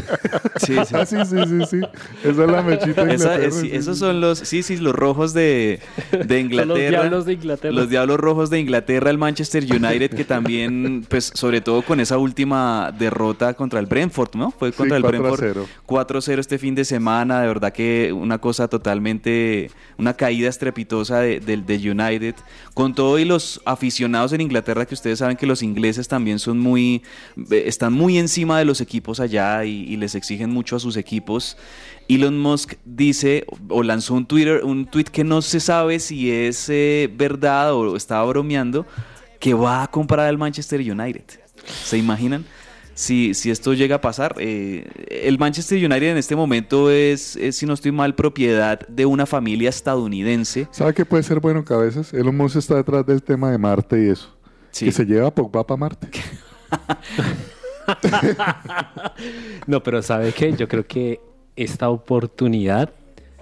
Sí, sí. Ah, sí, sí, sí, sí. Esa es la mechita de Esa- Inglaterra, es- sí, sí, esos sí. son los, sí, sí, los rojos de, de Inglaterra. diablos de Inglaterra. Los diablos rojos de Inglaterra, el Manchester United, que también, pues, sobre todo con esa última derrota contra el Brentford, ¿no? Fue Sí, contra el 4 a Brentford. 0. 4-0 este fin de semana, de verdad que una cosa totalmente, una caída estrepitosa de- de United, con todo y los aficionados en Inglaterra, que ustedes saben que los ingleses también son muy, eh, están muy encima de los equipos allá y, les exigen mucho a sus equipos. Elon Musk dice o lanzó un Twitter, un tweet que no se sabe si es eh, verdad o estaba bromeando, que va a comprar al Manchester United. ¿Se imaginan? Si, si esto llega a pasar, eh, el Manchester United en este momento es, es, si no estoy mal, propiedad de una familia estadounidense. ¿Sabe qué puede ser bueno veces? Elon Musk está detrás del tema de Marte y eso. Sí. Que se lleva a Pogba para Marte. No, pero ¿sabe qué? Yo creo que esta oportunidad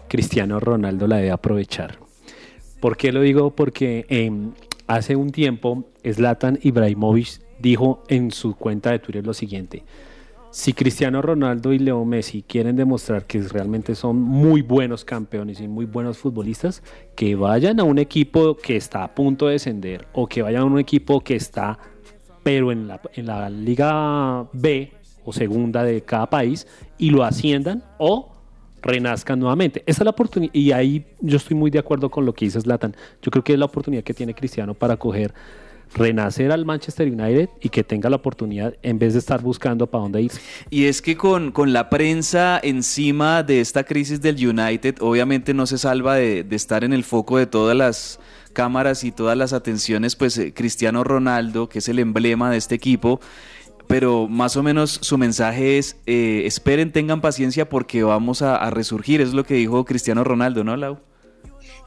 Cristiano Ronaldo la debe aprovechar. ¿Por qué lo digo? Porque em, hace un tiempo Zlatan Ibrahimovic dijo en su cuenta de Twitter lo siguiente. Si Cristiano Ronaldo y Leo Messi quieren demostrar que realmente son muy buenos campeones y muy buenos futbolistas, que vayan a un equipo que está a punto de descender o que vayan a un equipo que está pero en la, en la Liga B o segunda de cada país y lo asciendan o renazcan nuevamente. Esa es la oportunidad y ahí yo estoy muy de acuerdo con lo que dice Zlatan. Yo creo que es la oportunidad que tiene Cristiano para coger renacer al Manchester United y que tenga la oportunidad en vez de estar buscando para dónde ir. Y es que con, con la prensa encima de esta crisis del United, obviamente no se salva de, de estar en el foco de todas las cámaras y todas las atenciones, pues eh, Cristiano Ronaldo, que es el emblema de este equipo, pero más o menos su mensaje es, eh, esperen, tengan paciencia porque vamos a resurgir, es lo que dijo Cristiano Ronaldo, ¿no, Lau?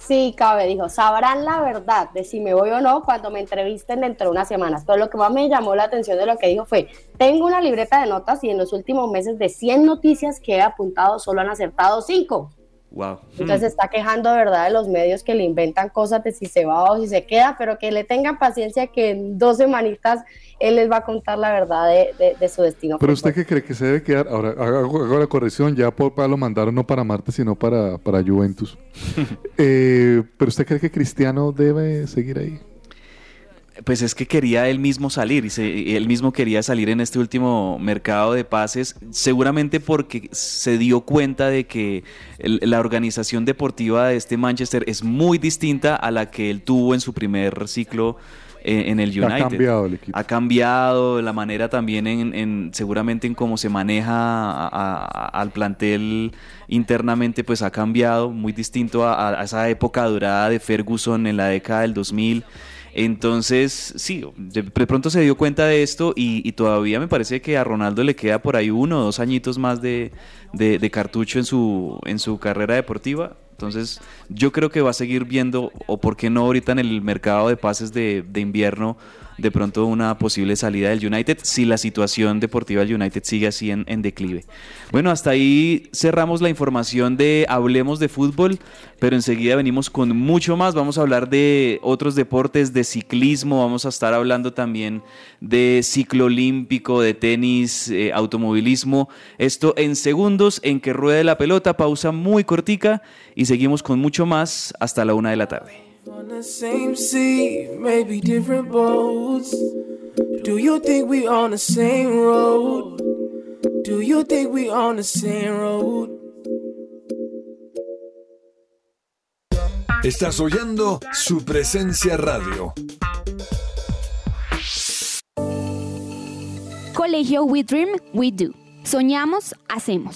Sí, cabe, dijo, sabrán la verdad de si me voy o no cuando me entrevisten dentro de unas semanas. Pero lo que más me llamó la atención de lo que dijo fue, tengo una libreta de notas y en los últimos meses de 100 noticias que he apuntado solo han acertado 5. Wow. Entonces se está quejando de verdad de los medios que le inventan cosas de si se va o si se queda, pero que le tengan paciencia que en dos semanitas él les va a contar la verdad de, de- de su destino. Pero usted qué cree que se debe quedar, ahora hago, hago la corrección, ya por, para lo mandaron no para Marte, sino para, para Juventus. Eh, pero usted cree que Cristiano debe seguir ahí. Pues es que quería él mismo salir y, se- él mismo quería salir en este último mercado de pases, seguramente porque se dio cuenta de que el- la organización deportiva de este Manchester es muy distinta a la que él tuvo en su primer ciclo eh, en el Ha United. cambiado el equipo. Ha cambiado la manera también en, en- seguramente en cómo se maneja a- a- al plantel internamente, pues ha cambiado, muy distinto a, a esa época dorada de Ferguson en la década del 2000. Entonces, sí, de, pronto se dio cuenta de esto y, y todavía me parece que a Ronaldo le queda por ahí uno o dos añitos más de, cartucho en su, en su carrera deportiva. Entonces, yo creo que va a seguir viendo, o por qué no ahorita en el mercado de pases de invierno, de pronto una posible salida del United, si la situación deportiva del United sigue así en, declive. Bueno, hasta ahí cerramos la información de Hablemos de Fútbol, pero enseguida venimos con mucho más. Vamos a hablar de otros deportes, de ciclismo, vamos a estar hablando también de ciclo olímpico, de tenis, eh, automovilismo. Esto en segundos en que ruede la pelota, pausa muy cortica y seguimos con mucho más hasta la una de la tarde. On the same sea, maybe different boats. Do you think we on the same road? Do you think we on the same road? Estás oyendo su presencia radio. Colegio We Dream, We Do. Soñamos, hacemos.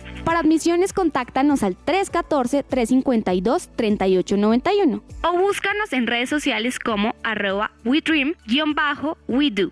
Para admisiones, contáctanos al 314-352-3891 o búscanos en redes sociales como arroba WeDream-WeDo.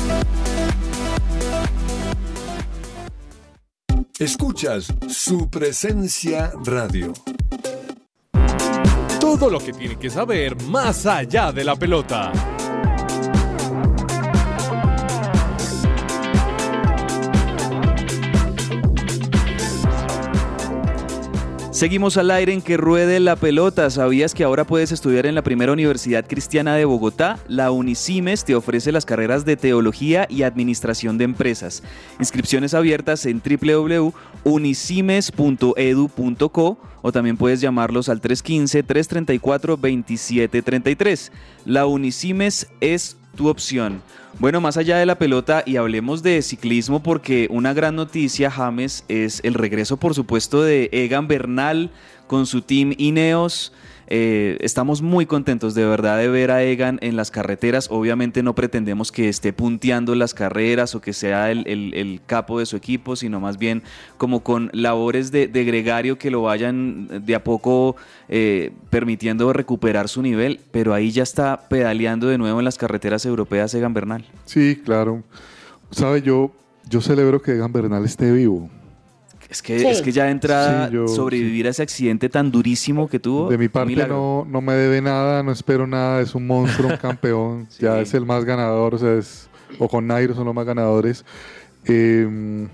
Escuchas su presencia radio. Todo lo que tiene que saber más allá de la pelota. Seguimos al aire en que ruede la pelota. ¿Sabías que ahora puedes estudiar en la primera Universidad Cristiana de Bogotá? La Unicimes te ofrece las carreras de Teología y Administración de Empresas. Inscripciones abiertas en www.unicimes.edu.co o también puedes llamarlos al 315-334-2733. La Unicimes es tu opción. Bueno, más allá de la pelota y hablemos de ciclismo porque una gran noticia, James, es el regreso, por supuesto, de Egan Bernal con su team Ineos. Eh, estamos muy contentos de verdad de ver a Egan en las carreteras. Obviamente no pretendemos que esté punteando las carreras o que sea el, capo de su equipo, sino más bien como con labores de, gregario que lo vayan de a poco eh, permitiendo recuperar su nivel. Pero ahí ya está pedaleando de nuevo en las carreteras europeas Egan Bernal. Sí, claro. Sabe, yo, yo celebro que Egan Bernal esté vivo. Es que, es que ya de entrada sobrevivir a ese accidente tan durísimo que tuvo. De mi parte no, no me debe nada, no espero nada, es un monstruo, un campeón, ya es el más ganador, o sea, es, o con Nairo son los más ganadores. Em,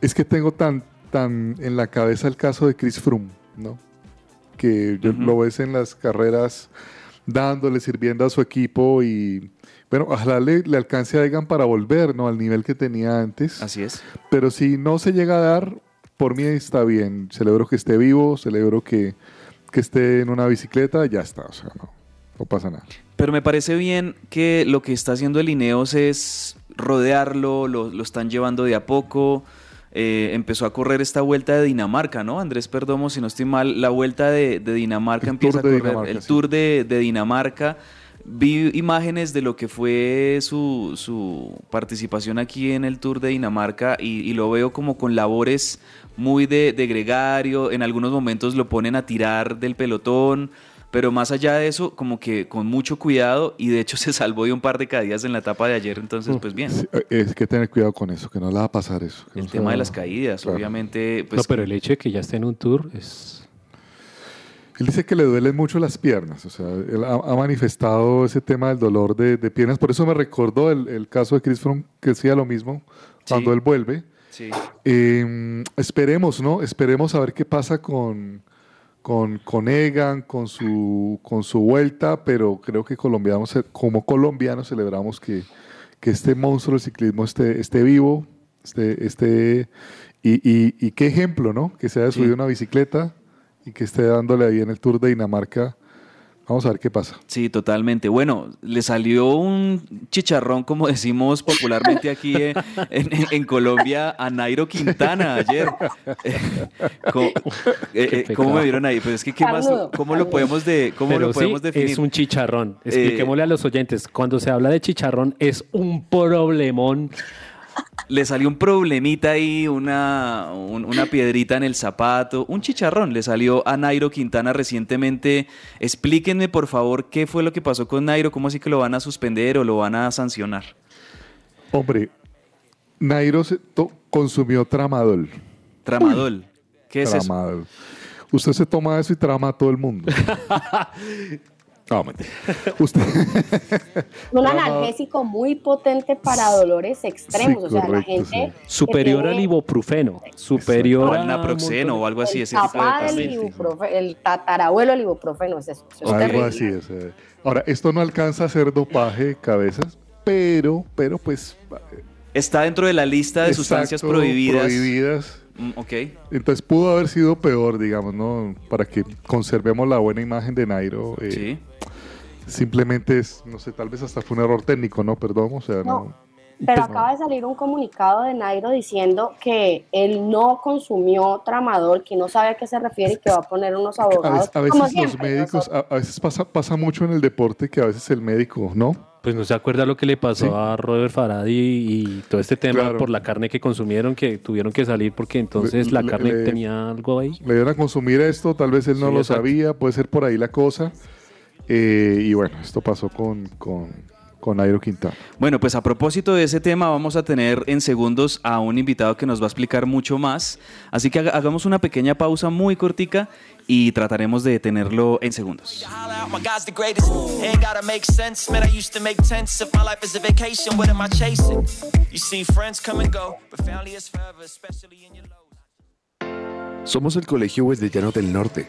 es que tengo tan, tan en la cabeza el caso de Chris Froome, ¿no? Que lo ves en las carreras dándole, sirviendo a su equipo y bueno, ojalá le, le, alcance a Egan para volver ¿no? al nivel que tenía antes. Así es. Pero si no se llega a dar, por mí está bien. Celebro que esté vivo, celebro que, esté en una bicicleta, ya está, o sea, no, no pasa nada. Pero me parece bien que lo que está haciendo el Ineos es rodearlo, lo, están llevando de a poco. Eh, empezó a correr esta vuelta de Dinamarca, ¿no? Andrés Perdomo, si no estoy mal, la vuelta de, Dinamarca empieza a correr, el Tour de, Dinamarca. Vi imágenes de lo que fue su, participación aquí en el Tour de Dinamarca y, y, lo veo como con labores muy de, gregario, en algunos momentos lo ponen a tirar del pelotón, pero más allá de eso, como que con mucho cuidado y de hecho se salvó de un par de caídas en la etapa de ayer, entonces pues bien. Eh, es que tener cuidado con eso, que no le va a pasar eso. El tema de las caídas, obviamente. Pues, no, pero el hecho de que ya esté en un tour es... Él dice que le duelen mucho las piernas, o sea, él ha, manifestado ese tema del dolor de, piernas, por eso me recordó el, caso de Chris Froome, que decía lo mismo cuando él vuelve, Sí. Em, esperemos, ¿no? Esperemos a ver qué pasa con, con, con Egan, con su, con su vuelta, pero creo que colombianos, como colombianos celebramos que, que este monstruo del ciclismo esté, esté vivo, esté, esté y, y, qué ejemplo, ¿no? Que se haya subido una bicicleta y que esté dándole ahí en el Tour de Dinamarca Vamos a ver qué pasa. Sí, totalmente. Bueno, le salió un chicharrón, como decimos popularmente aquí eh, en, Colombia, a Nairo Quintana ayer. Eh, eh, ¿Cómo, me vieron ahí? Pues es que, ¿qué más? ¿Cómo lo podemos, de, cómo lo podemos definir? Es un chicharrón. Expliquémosle a los oyentes. Cuando se habla de chicharrón, es un problemón le salió un problemita ahí, una, una piedrita en el zapato, un chicharrón. Le salió a Nairo Quintana recientemente. Explíquenme, por favor, qué fue lo que pasó con Nairo, cómo así que lo van a suspender o lo van a sancionar. Hombre, Nairo consumió tramadol. ¿Tramadol? ¿Qué es tramadol. Usted se toma eso y trama a todo el mundo. No, mentira. Usted... Un analgésico muy potente para dolores extremos. Sí, o sea, la gente. Superior al ibuprofeno. Superior O al naproxeno o algo así, El ese tipo de papá del pastillas. ibuprofe- el tatarabuelo del ibuprofeno es eso. eso es Algo así es. Ahora, esto no alcanza a ser dopaje de cabezas, pero, pero pues... Está dentro de la lista de exacto, sustancias prohibidas. prohibidas. Mm, ok. Entonces pudo haber sido peor, digamos, ¿no? Para que conservemos la buena imagen de Nairo. eh, Sí. Simplemente es, no sé, tal vez hasta fue un error técnico, ¿no? Perdón, o sea, no. No, Pero acaba de salir un comunicado de Nairo diciendo que él no consumió tramadol, que no sabe a qué se refiere y que va a poner unos A abogados. veces, a veces como los médicos, a, a veces pasa, pasa mucho en el deporte que a veces el médico, ¿no? Pues no se acuerda lo que le pasó Sí. a Robert Faradi y todo este tema Claro. por la carne que consumieron, que tuvieron que salir porque entonces Le- la carne le- tenía algo ahí. Le dieron a consumir esto, tal vez él no Sí, lo exacto. sabía, puede ser por ahí la cosa. Eh, y bueno, esto pasó con, con, con Nairo Quintana. Bueno, pues a propósito de ese tema, vamos a tener en segundos a un invitado que nos va a explicar mucho más. Así que haga- hagamos una pequeña pausa muy cortica y trataremos de tenerlo en segundos. Somos el Colegio Wesleyano del Norte.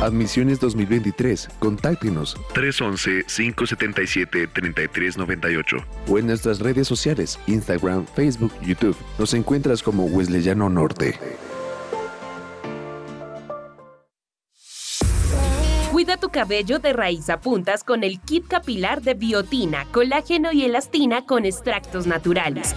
Admisiones 2023. Contáctenos 311-577-3398 o en nuestras redes sociales, Instagram, Facebook, YouTube. Nos encuentras como Wesleyano Norte. Cuida tu cabello de raíz a puntas con el kit capilar de biotina, colágeno y elastina con extractos naturales.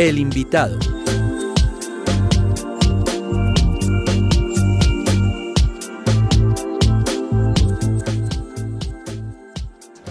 El invitado.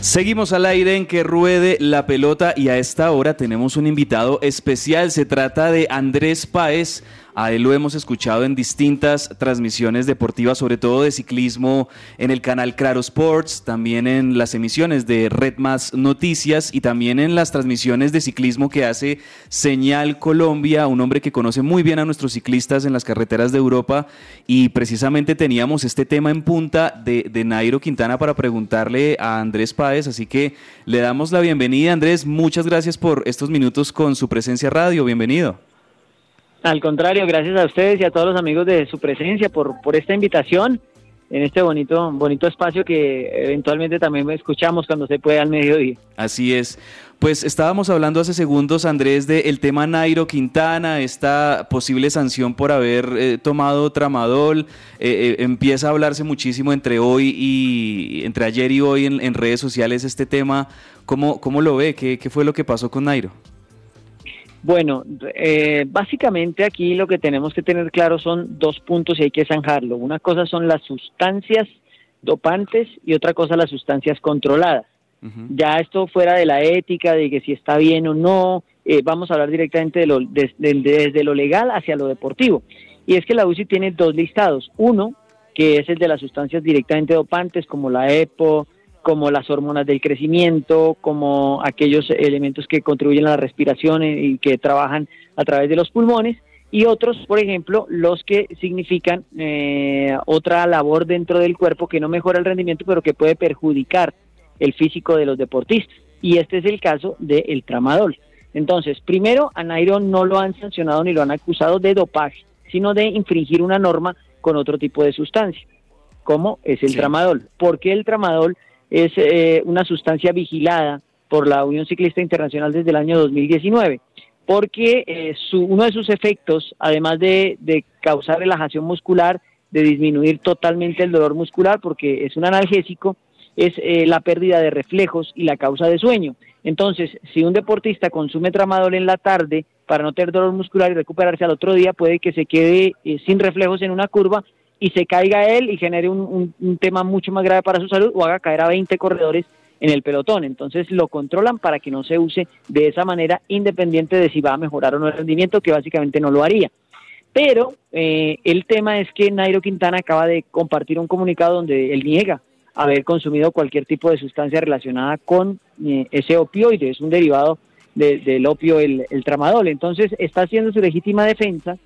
Seguimos al aire en que ruede la pelota y a esta hora tenemos un invitado especial. Se trata de Andrés Páez. A él lo hemos escuchado en distintas transmisiones deportivas, sobre todo de ciclismo en el canal Claro Sports, también en las emisiones de Red Más Noticias y también en las transmisiones de ciclismo que hace Señal Colombia, un hombre que conoce muy bien a nuestros ciclistas en las carreteras de Europa y precisamente teníamos este tema en punta de, Nairo Quintana para preguntarle a Andrés Páez, así que le damos la bienvenida. Andrés, muchas gracias por estos minutos con su presencia radio, bienvenido. Al contrario, gracias a ustedes y a todos los amigos de su presencia por, por esta invitación en este bonito, bonito espacio que eventualmente también escuchamos cuando se puede al mediodía. Así es. Pues estábamos hablando hace segundos, Andrés, del tema Nairo Quintana, esta posible sanción por haber eh, tomado tramadol. Eh, eh, empieza a hablarse muchísimo entre hoy y entre ayer y hoy en, en redes sociales este tema. ¿Cómo, cómo lo ve? ¿Qué, ¿Qué fue lo que pasó con Nairo? Bueno, eh, básicamente aquí lo que tenemos que tener claro son dos puntos y hay que zanjarlo. Una cosa son las sustancias dopantes y otra cosa las sustancias controladas. Ya esto fuera de la ética, de que si está bien o no, eh, vamos a hablar directamente de lo, de- de- desde lo legal hacia lo deportivo. Y es que la UCI tiene dos listados. Uno, que es el de las sustancias directamente dopantes, como la EPO, como las hormonas del crecimiento, como aquellos elementos que contribuyen a la respiración y que trabajan a través de los pulmones, y otros, por ejemplo, los que significan eh, otra labor dentro del cuerpo que no mejora el rendimiento, pero que puede perjudicar el físico de los deportistas. Y este es el caso del tramadol. Entonces, primero, a Nairo no lo han sancionado ni lo han acusado de dopaje, sino de infringir una norma con otro tipo de sustancia. como es el tramadol. ¿Por qué el tramadol es eh, una sustancia vigilada por la Unión Ciclista Internacional desde el año 2019? Porque eh, su, uno de sus efectos, además de, de causar relajación muscular, de disminuir totalmente el dolor muscular, porque es un analgésico, es eh, la pérdida de reflejos y la causa de sueño. Entonces, si un deportista consume tramadol en la tarde para no tener dolor muscular y recuperarse al otro día, puede que se quede eh, sin reflejos en una curva y se caiga él y genere un, un, tema mucho más grave para su salud o haga caer a 20 corredores en el pelotón. Entonces lo controlan para que no se use de esa manera, independiente de si va a mejorar o no el rendimiento, que básicamente no lo haría. Pero eh, el tema es que Nairo Quintana acaba de compartir un comunicado donde él niega haber consumido cualquier tipo de sustancia relacionada con eh, ese opioide, es un derivado del opio, el, tramadol. Entonces está haciendo su legítima defensa,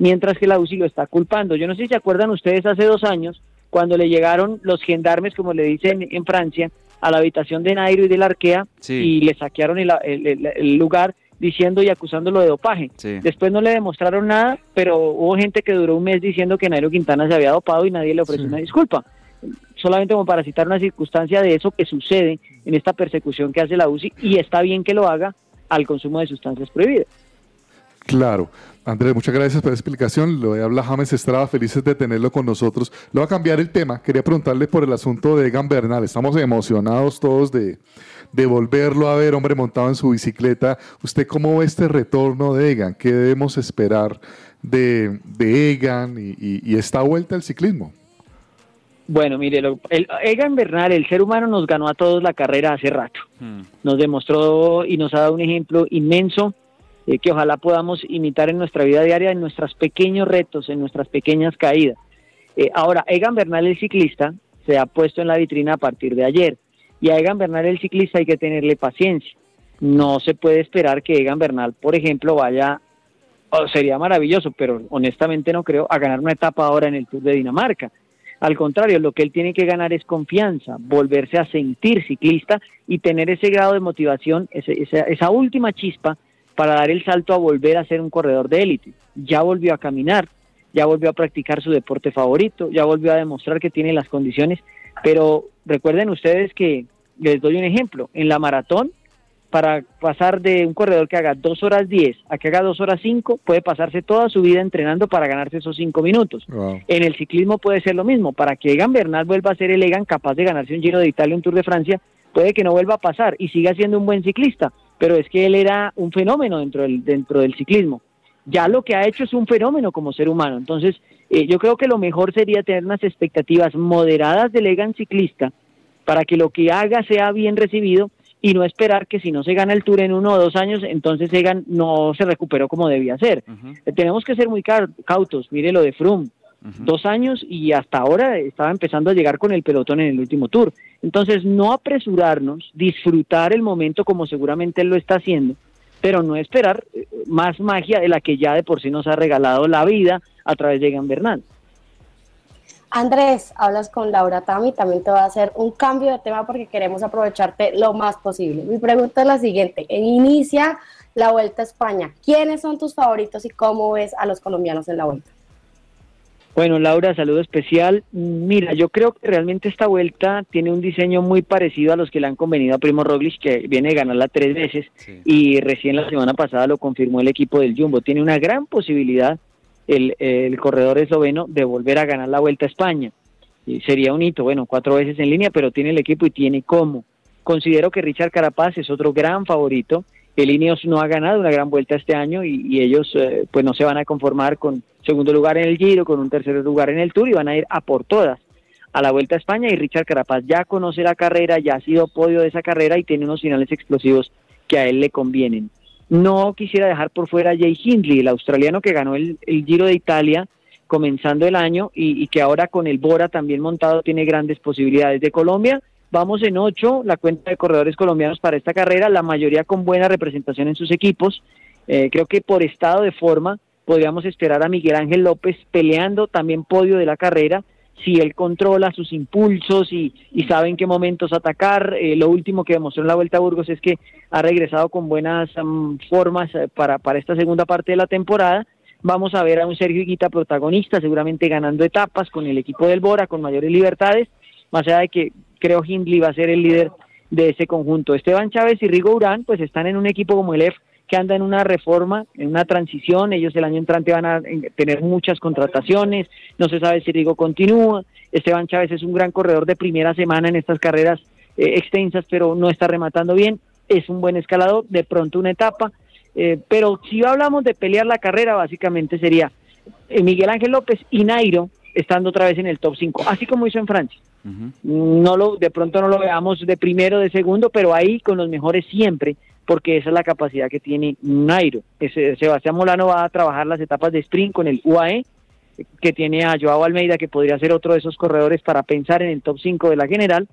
mientras que la UCI lo está culpando. Yo no sé si se acuerdan ustedes hace dos años, cuando le llegaron los gendarmes, como le dicen en Francia, a la habitación de Nairo y de la Arquea y le saquearon el, lugar diciendo y acusándolo de dopaje. Después no le demostraron nada, pero hubo gente que duró un mes diciendo que Nairo Quintana se había dopado y nadie le ofreció una disculpa solamente como para citar una circunstancia de eso que sucede en esta persecución que hace la UCI y está bien que lo haga al consumo de sustancias prohibidas. Claro. Andrés, muchas gracias por la explicación. Lo habla James Estrada, felices de tenerlo con nosotros. Le voy a cambiar el tema. Quería preguntarle por el asunto de Egan Bernal. Estamos emocionados todos de, de volverlo a ver, hombre, montado en su bicicleta. ¿Usted cómo ve este retorno de Egan? ¿Qué debemos esperar de, de Egan y, y esta vuelta al ciclismo? Bueno, mire, el, Egan Bernal, el ser humano nos ganó a todos la carrera hace rato. Hmm. Nos demostró y nos ha dado un ejemplo inmenso eh, que ojalá podamos imitar en nuestra vida diaria, en nuestros pequeños retos, en nuestras pequeñas caídas. Eh, ahora, Egan Bernal, el ciclista, se ha puesto en la vitrina a partir de ayer. Y a Egan Bernal, el ciclista, hay que tenerle paciencia. No se puede esperar que Egan Bernal, por ejemplo, vaya, sería maravilloso, pero honestamente no creo, a ganar una etapa ahora en el Tour de Dinamarca al contrario, lo que él tiene que ganar es confianza, volverse a sentir ciclista y tener ese grado de motivación, esa, última chispa para dar el salto a volver a ser un corredor de élite. Ya volvió a caminar, ya volvió a practicar su deporte favorito, ya volvió a demostrar que tiene las condiciones, pero recuerden ustedes que les doy un ejemplo, en la maratón para pasar de un corredor que haga dos horas 10 a que haga dos horas 5, puede pasarse toda su vida entrenando para ganarse esos cinco minutos. En el ciclismo puede ser lo mismo. Para que Egan Bernal vuelva a ser el Egan capaz de ganarse un Giro de Italia, un Tour de Francia, puede que no vuelva a pasar y siga siendo un buen ciclista. Pero es que él era un fenómeno dentro del, dentro del ciclismo. Ya lo que ha hecho es un fenómeno como ser humano. Entonces, eh, yo creo que lo mejor sería tener unas expectativas moderadas del Egan ciclista para que lo que haga sea bien recibido y no esperar que si no se gana el Tour en uno o dos años, entonces Egan no se recuperó como debía ser. Eh, tenemos que ser muy cautos, mire lo de Froome, dos años y hasta ahora estaba empezando a llegar con el pelotón en el último Tour. Entonces no apresurarnos, disfrutar el momento como seguramente él lo está haciendo, pero no esperar eh, más magia de la que ya de por sí nos ha regalado la vida a través de Egan Bernal. Andrés, hablas con Laura Tami, también te voy a hacer un cambio de tema porque queremos aprovecharte lo más posible. Mi pregunta es la siguiente, inicia la Vuelta a España, ¿quiénes son tus favoritos y cómo ves a los colombianos en la Vuelta? Bueno, Laura, saludo especial. Mira, yo creo que realmente esta vuelta tiene un diseño muy parecido a los que le han convenido a Primo Roglic, que viene a ganarla tres veces y recién la semana pasada lo confirmó el equipo del Jumbo. Tiene una gran posibilidad el, corredor esloveno de volver a ganar la Vuelta a España. Y sería un hito, bueno, cuatro veces en línea, pero tiene el equipo y tiene cómo. Considero que Richard Carapaz es otro gran favorito. El Ineos no ha ganado una gran vuelta este año y, ellos eh, pues no se van a conformar con segundo lugar en el Giro, con un tercer lugar en el Tour y van a ir a por todas a la Vuelta a España y Richard Carapaz ya conoce la carrera, ya ha sido podio de esa carrera y tiene unos finales explosivos que a él le convienen. No quisiera dejar por fuera a Jay Hindley, el australiano que ganó el, Giro de Italia comenzando el año y, que ahora con el Bora también montado tiene grandes posibilidades. De Colombia vamos en ocho, la cuenta de corredores colombianos para esta carrera, la mayoría con buena representación en sus equipos. Eh, creo que por estado de forma podríamos esperar a Miguel Ángel López peleando también podio de la carrera si él controla sus impulsos y, sabe en qué momentos atacar. Eh, lo último que demostró en la Vuelta a Burgos es que ha regresado con buenas formas eh, para, para esta segunda parte de la temporada. Vamos a ver a un Sergio Higuita protagonista, seguramente ganando etapas con el equipo del Bora, con mayores libertades, más allá de que creo Hindley va a ser el líder de ese conjunto. Esteban Chávez y Rigo Urán pues están en un equipo como el EF que anda en una reforma, en una transición, ellos el año entrante van a eh, tener muchas contrataciones, no se sabe si Rigo continúa, Esteban Chávez es un gran corredor de primera semana en estas carreras eh, extensas, pero no está rematando bien, es un buen escalador, de pronto una etapa, eh, pero si hablamos de pelear la carrera, básicamente sería Miguel Ángel López y Nairo estando otra vez en el top 5, así como hizo en Francia. No lo, de pronto no lo veamos de primero, de segundo, pero ahí con los mejores siempre, porque esa es la capacidad que tiene Nairo. Ese, Sebastián Molano va a trabajar las etapas de sprint con el UAE, que tiene a Joao Almeida, que podría ser otro de esos corredores para pensar en el top 5 de la general.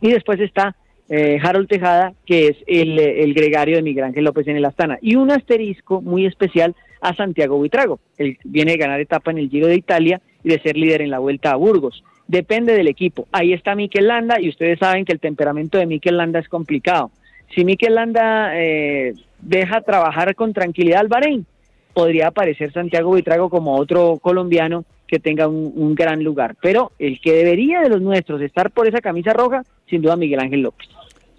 Y después está eh, Harold Tejada, que es el, el, gregario de Miguel Ángel López en el Astana. Y un asterisco muy especial a Santiago Buitrago. Él viene de ganar etapa en el Giro de Italia y de ser líder en la Vuelta a Burgos. Depende del equipo. Ahí está Mikel Landa y ustedes saben que el temperamento de Mikel Landa es complicado si Mikel Landa eh, deja trabajar con tranquilidad al Bahrein, podría aparecer Santiago Vitrago como otro colombiano que tenga un, gran lugar. Pero el que debería de los nuestros estar por esa camisa roja, sin duda Miguel Ángel López.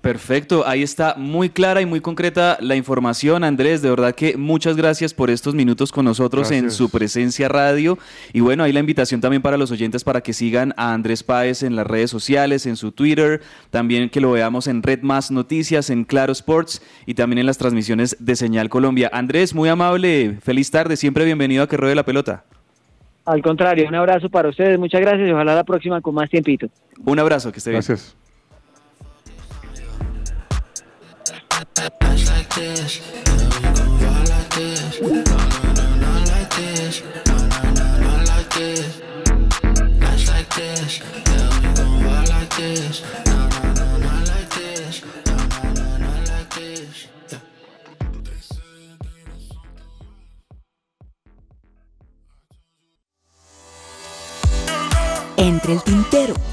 Perfecto, ahí está muy clara y muy concreta la información, Andrés. De verdad que muchas gracias por estos minutos con nosotros en su presencia radio. Y bueno, ahí la invitación también para los oyentes para que sigan a Andrés Páez en las redes sociales, en su Twitter, también que lo veamos en Red Más Noticias, en Claro Sports y también en las transmisiones de Señal Colombia. Andrés, muy amable, feliz tarde, siempre bienvenido a Que Ruede la Pelota. Al contrario, un abrazo para ustedes, muchas gracias y ojalá la próxima con más tiempito. Un abrazo, que esté bien. Gracias. Entre el tintero.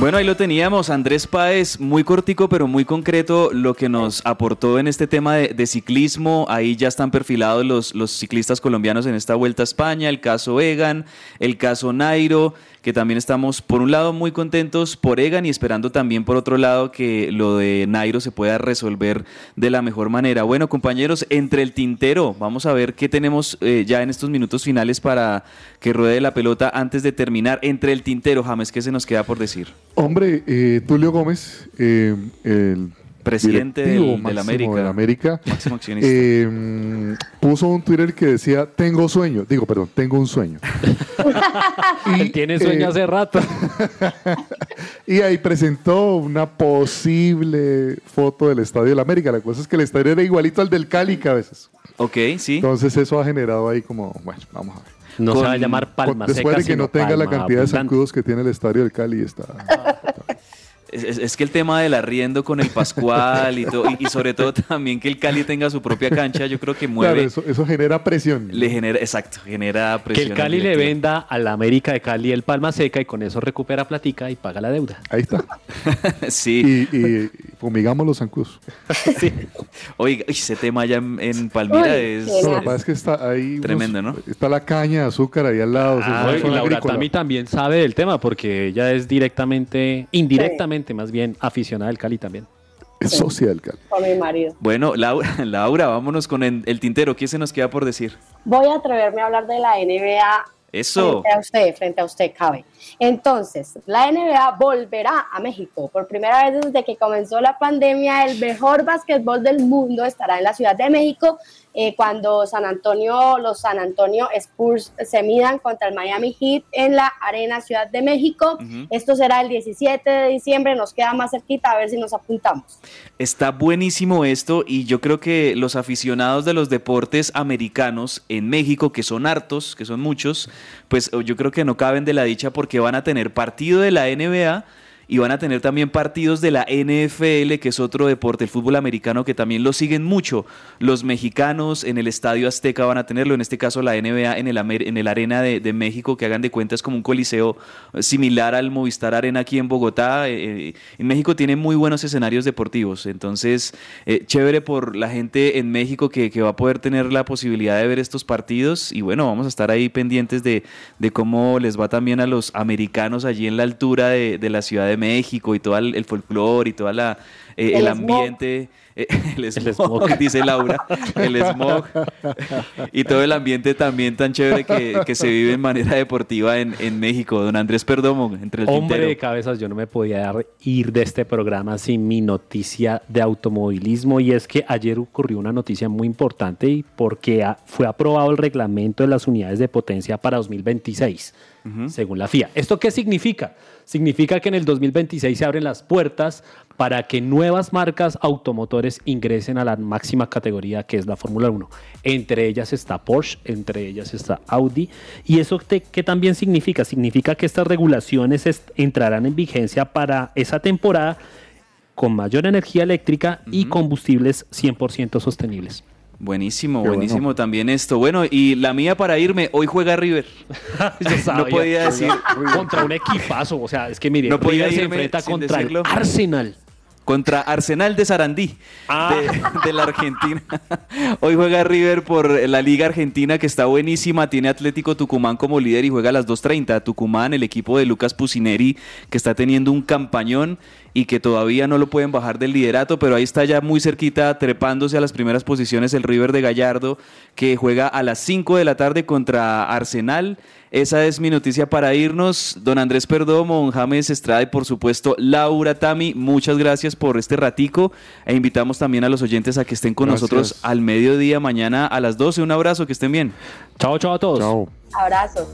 Bueno, ahí lo teníamos, Andrés Páez, muy cortico pero muy concreto lo que nos aportó en este tema de, ciclismo. Ahí ya están perfilados los, los ciclistas colombianos en esta Vuelta a España, el caso Egan, el caso Nairo, que también estamos por un lado muy contentos por Egan y esperando también por otro lado que lo de Nairo se pueda resolver de la mejor manera. Bueno, compañeros, entre el tintero, vamos a ver qué tenemos eh, ya en estos minutos finales para que ruede la pelota antes de terminar. Entre el tintero, James, ¿qué se nos queda por decir? Hombre, eh, Tulio Gómez, eh, el presidente del, del América, del América eh, puso un Twitter que decía, tengo sueño. Digo, perdón, tengo un sueño. y, Él tiene sueño eh, hace rato. y ahí presentó una posible foto del Estadio del América. La cosa es que el estadio era igualito al del Cali a veces. Ok, sí. Entonces eso ha generado ahí como, bueno, vamos a ver. No con, se va a llamar Palma con, Después seca, de que no tenga palma la cantidad abundante. de zancudos que tiene el estadio del Cali, está... Es, es, es, que el tema del arriendo con el Pascual y, to, y, y, sobre todo también que el Cali tenga su propia cancha, yo creo que mueve. Claro, eso, eso genera presión. Le genera, exacto, genera Que presión. el Cali le venda a la América de Cali el Palma Seca y con eso recupera platica y paga la deuda. Ahí está. sí. Y, y, fumigamos los zancudos. sí. Oiga, ese tema allá en, en Palmira Uy, es, no, lo que pasa es que está ahí tremendo, ¿no? Está la caña de azúcar ahí al lado. Ah, y Laura Tami también sabe del tema porque ella es directamente, indirectamente sí. más bien, aficionada del Cali también. Es socia del Cali. Con mi marido. Bueno, Laura, Laura, vámonos con el, el tintero. ¿Qué se nos queda por decir? Voy a atreverme a hablar de la NBA Eso. Frente a usted, frente a usted, cabe. Entonces, la NBA volverá a México. Por primera vez desde que comenzó la pandemia, el mejor básquetbol del mundo estará en la Ciudad de México eh, cuando San Antonio, los San Antonio Spurs se midan contra el Miami Heat en la Arena Ciudad de México. Uh -huh. Esto será el 17 de diciembre, nos queda más cerquita, a ver si nos apuntamos. Está buenísimo esto y yo creo que los aficionados de los deportes americanos en México, que son hartos, que son muchos, pues yo creo que no caben de la dicha porque van a tener partido de la NBA y van a tener también partidos de la NFL, que es otro deporte, el fútbol americano, que también lo siguen mucho. Los mexicanos en el Estadio Azteca van a tenerlo, en este caso la NBA en el, en el Arena de, de México, que hagan de cuentas como un coliseo similar al Movistar Arena aquí en Bogotá. Eh, en México tiene muy buenos escenarios deportivos, entonces eh, chévere por la gente en México que, que va a poder tener la posibilidad de ver estos partidos y bueno, vamos a estar ahí pendientes de, de cómo les va también a los americanos allí en la altura de, de la Ciudad de México y todo el, el folclore y toda la eh, el, El ambiente, eh, el smog, dice Laura, el smog y todo el ambiente también tan chévere que, que se vive en manera deportiva en, en México. Don Andrés Perdomo, entre el Hombre tintero. de cabezas, yo no me podía dar- ir de este programa sin mi noticia de automovilismo y es que ayer ocurrió una noticia muy importante y porque a- fue aprobado el reglamento de las unidades de potencia para 2026, según la FIA. ¿Esto qué significa? Significa que en el 2026 se abren las puertas para que nuevas marcas automotores ingresen a la máxima categoría que es la Fórmula 1. Entre ellas está Porsche, entre ellas está Audi. ¿Y eso te- qué también significa? Significa que estas regulaciones entrarán en vigencia para esa temporada con mayor energía eléctrica y combustibles 100% sostenibles. Buenísimo, Qué bueno. buenísimo también esto. Bueno, y la mía para irme, hoy juega River. Yo no podía decir. Contra un equipazo, o sea, es que mire, No podía River se enfrenta contra el Arsenal. Contra Arsenal de Sarandí, Ah. de, de la Argentina. Hoy juega River por la Liga Argentina, que está buenísima. Tiene Atlético Tucumán como líder y juega a las 2.30. Tucumán, el equipo de Lucas Pusineri, que está teniendo un campañón y que todavía no lo pueden bajar del liderato, pero ahí está ya muy cerquita, trepándose a las primeras posiciones el River de Gallardo, que juega a las 5 de la tarde contra Arsenal. Esa es mi noticia para irnos. Don Andrés Perdomo, don James Estrada y por supuesto Laura Tami, muchas gracias por este ratico e invitamos también a los oyentes a que estén con Gracias. nosotros al mediodía mañana a las 12. Un abrazo, que estén bien. Chao, chao a todos. Chao. Abrazos.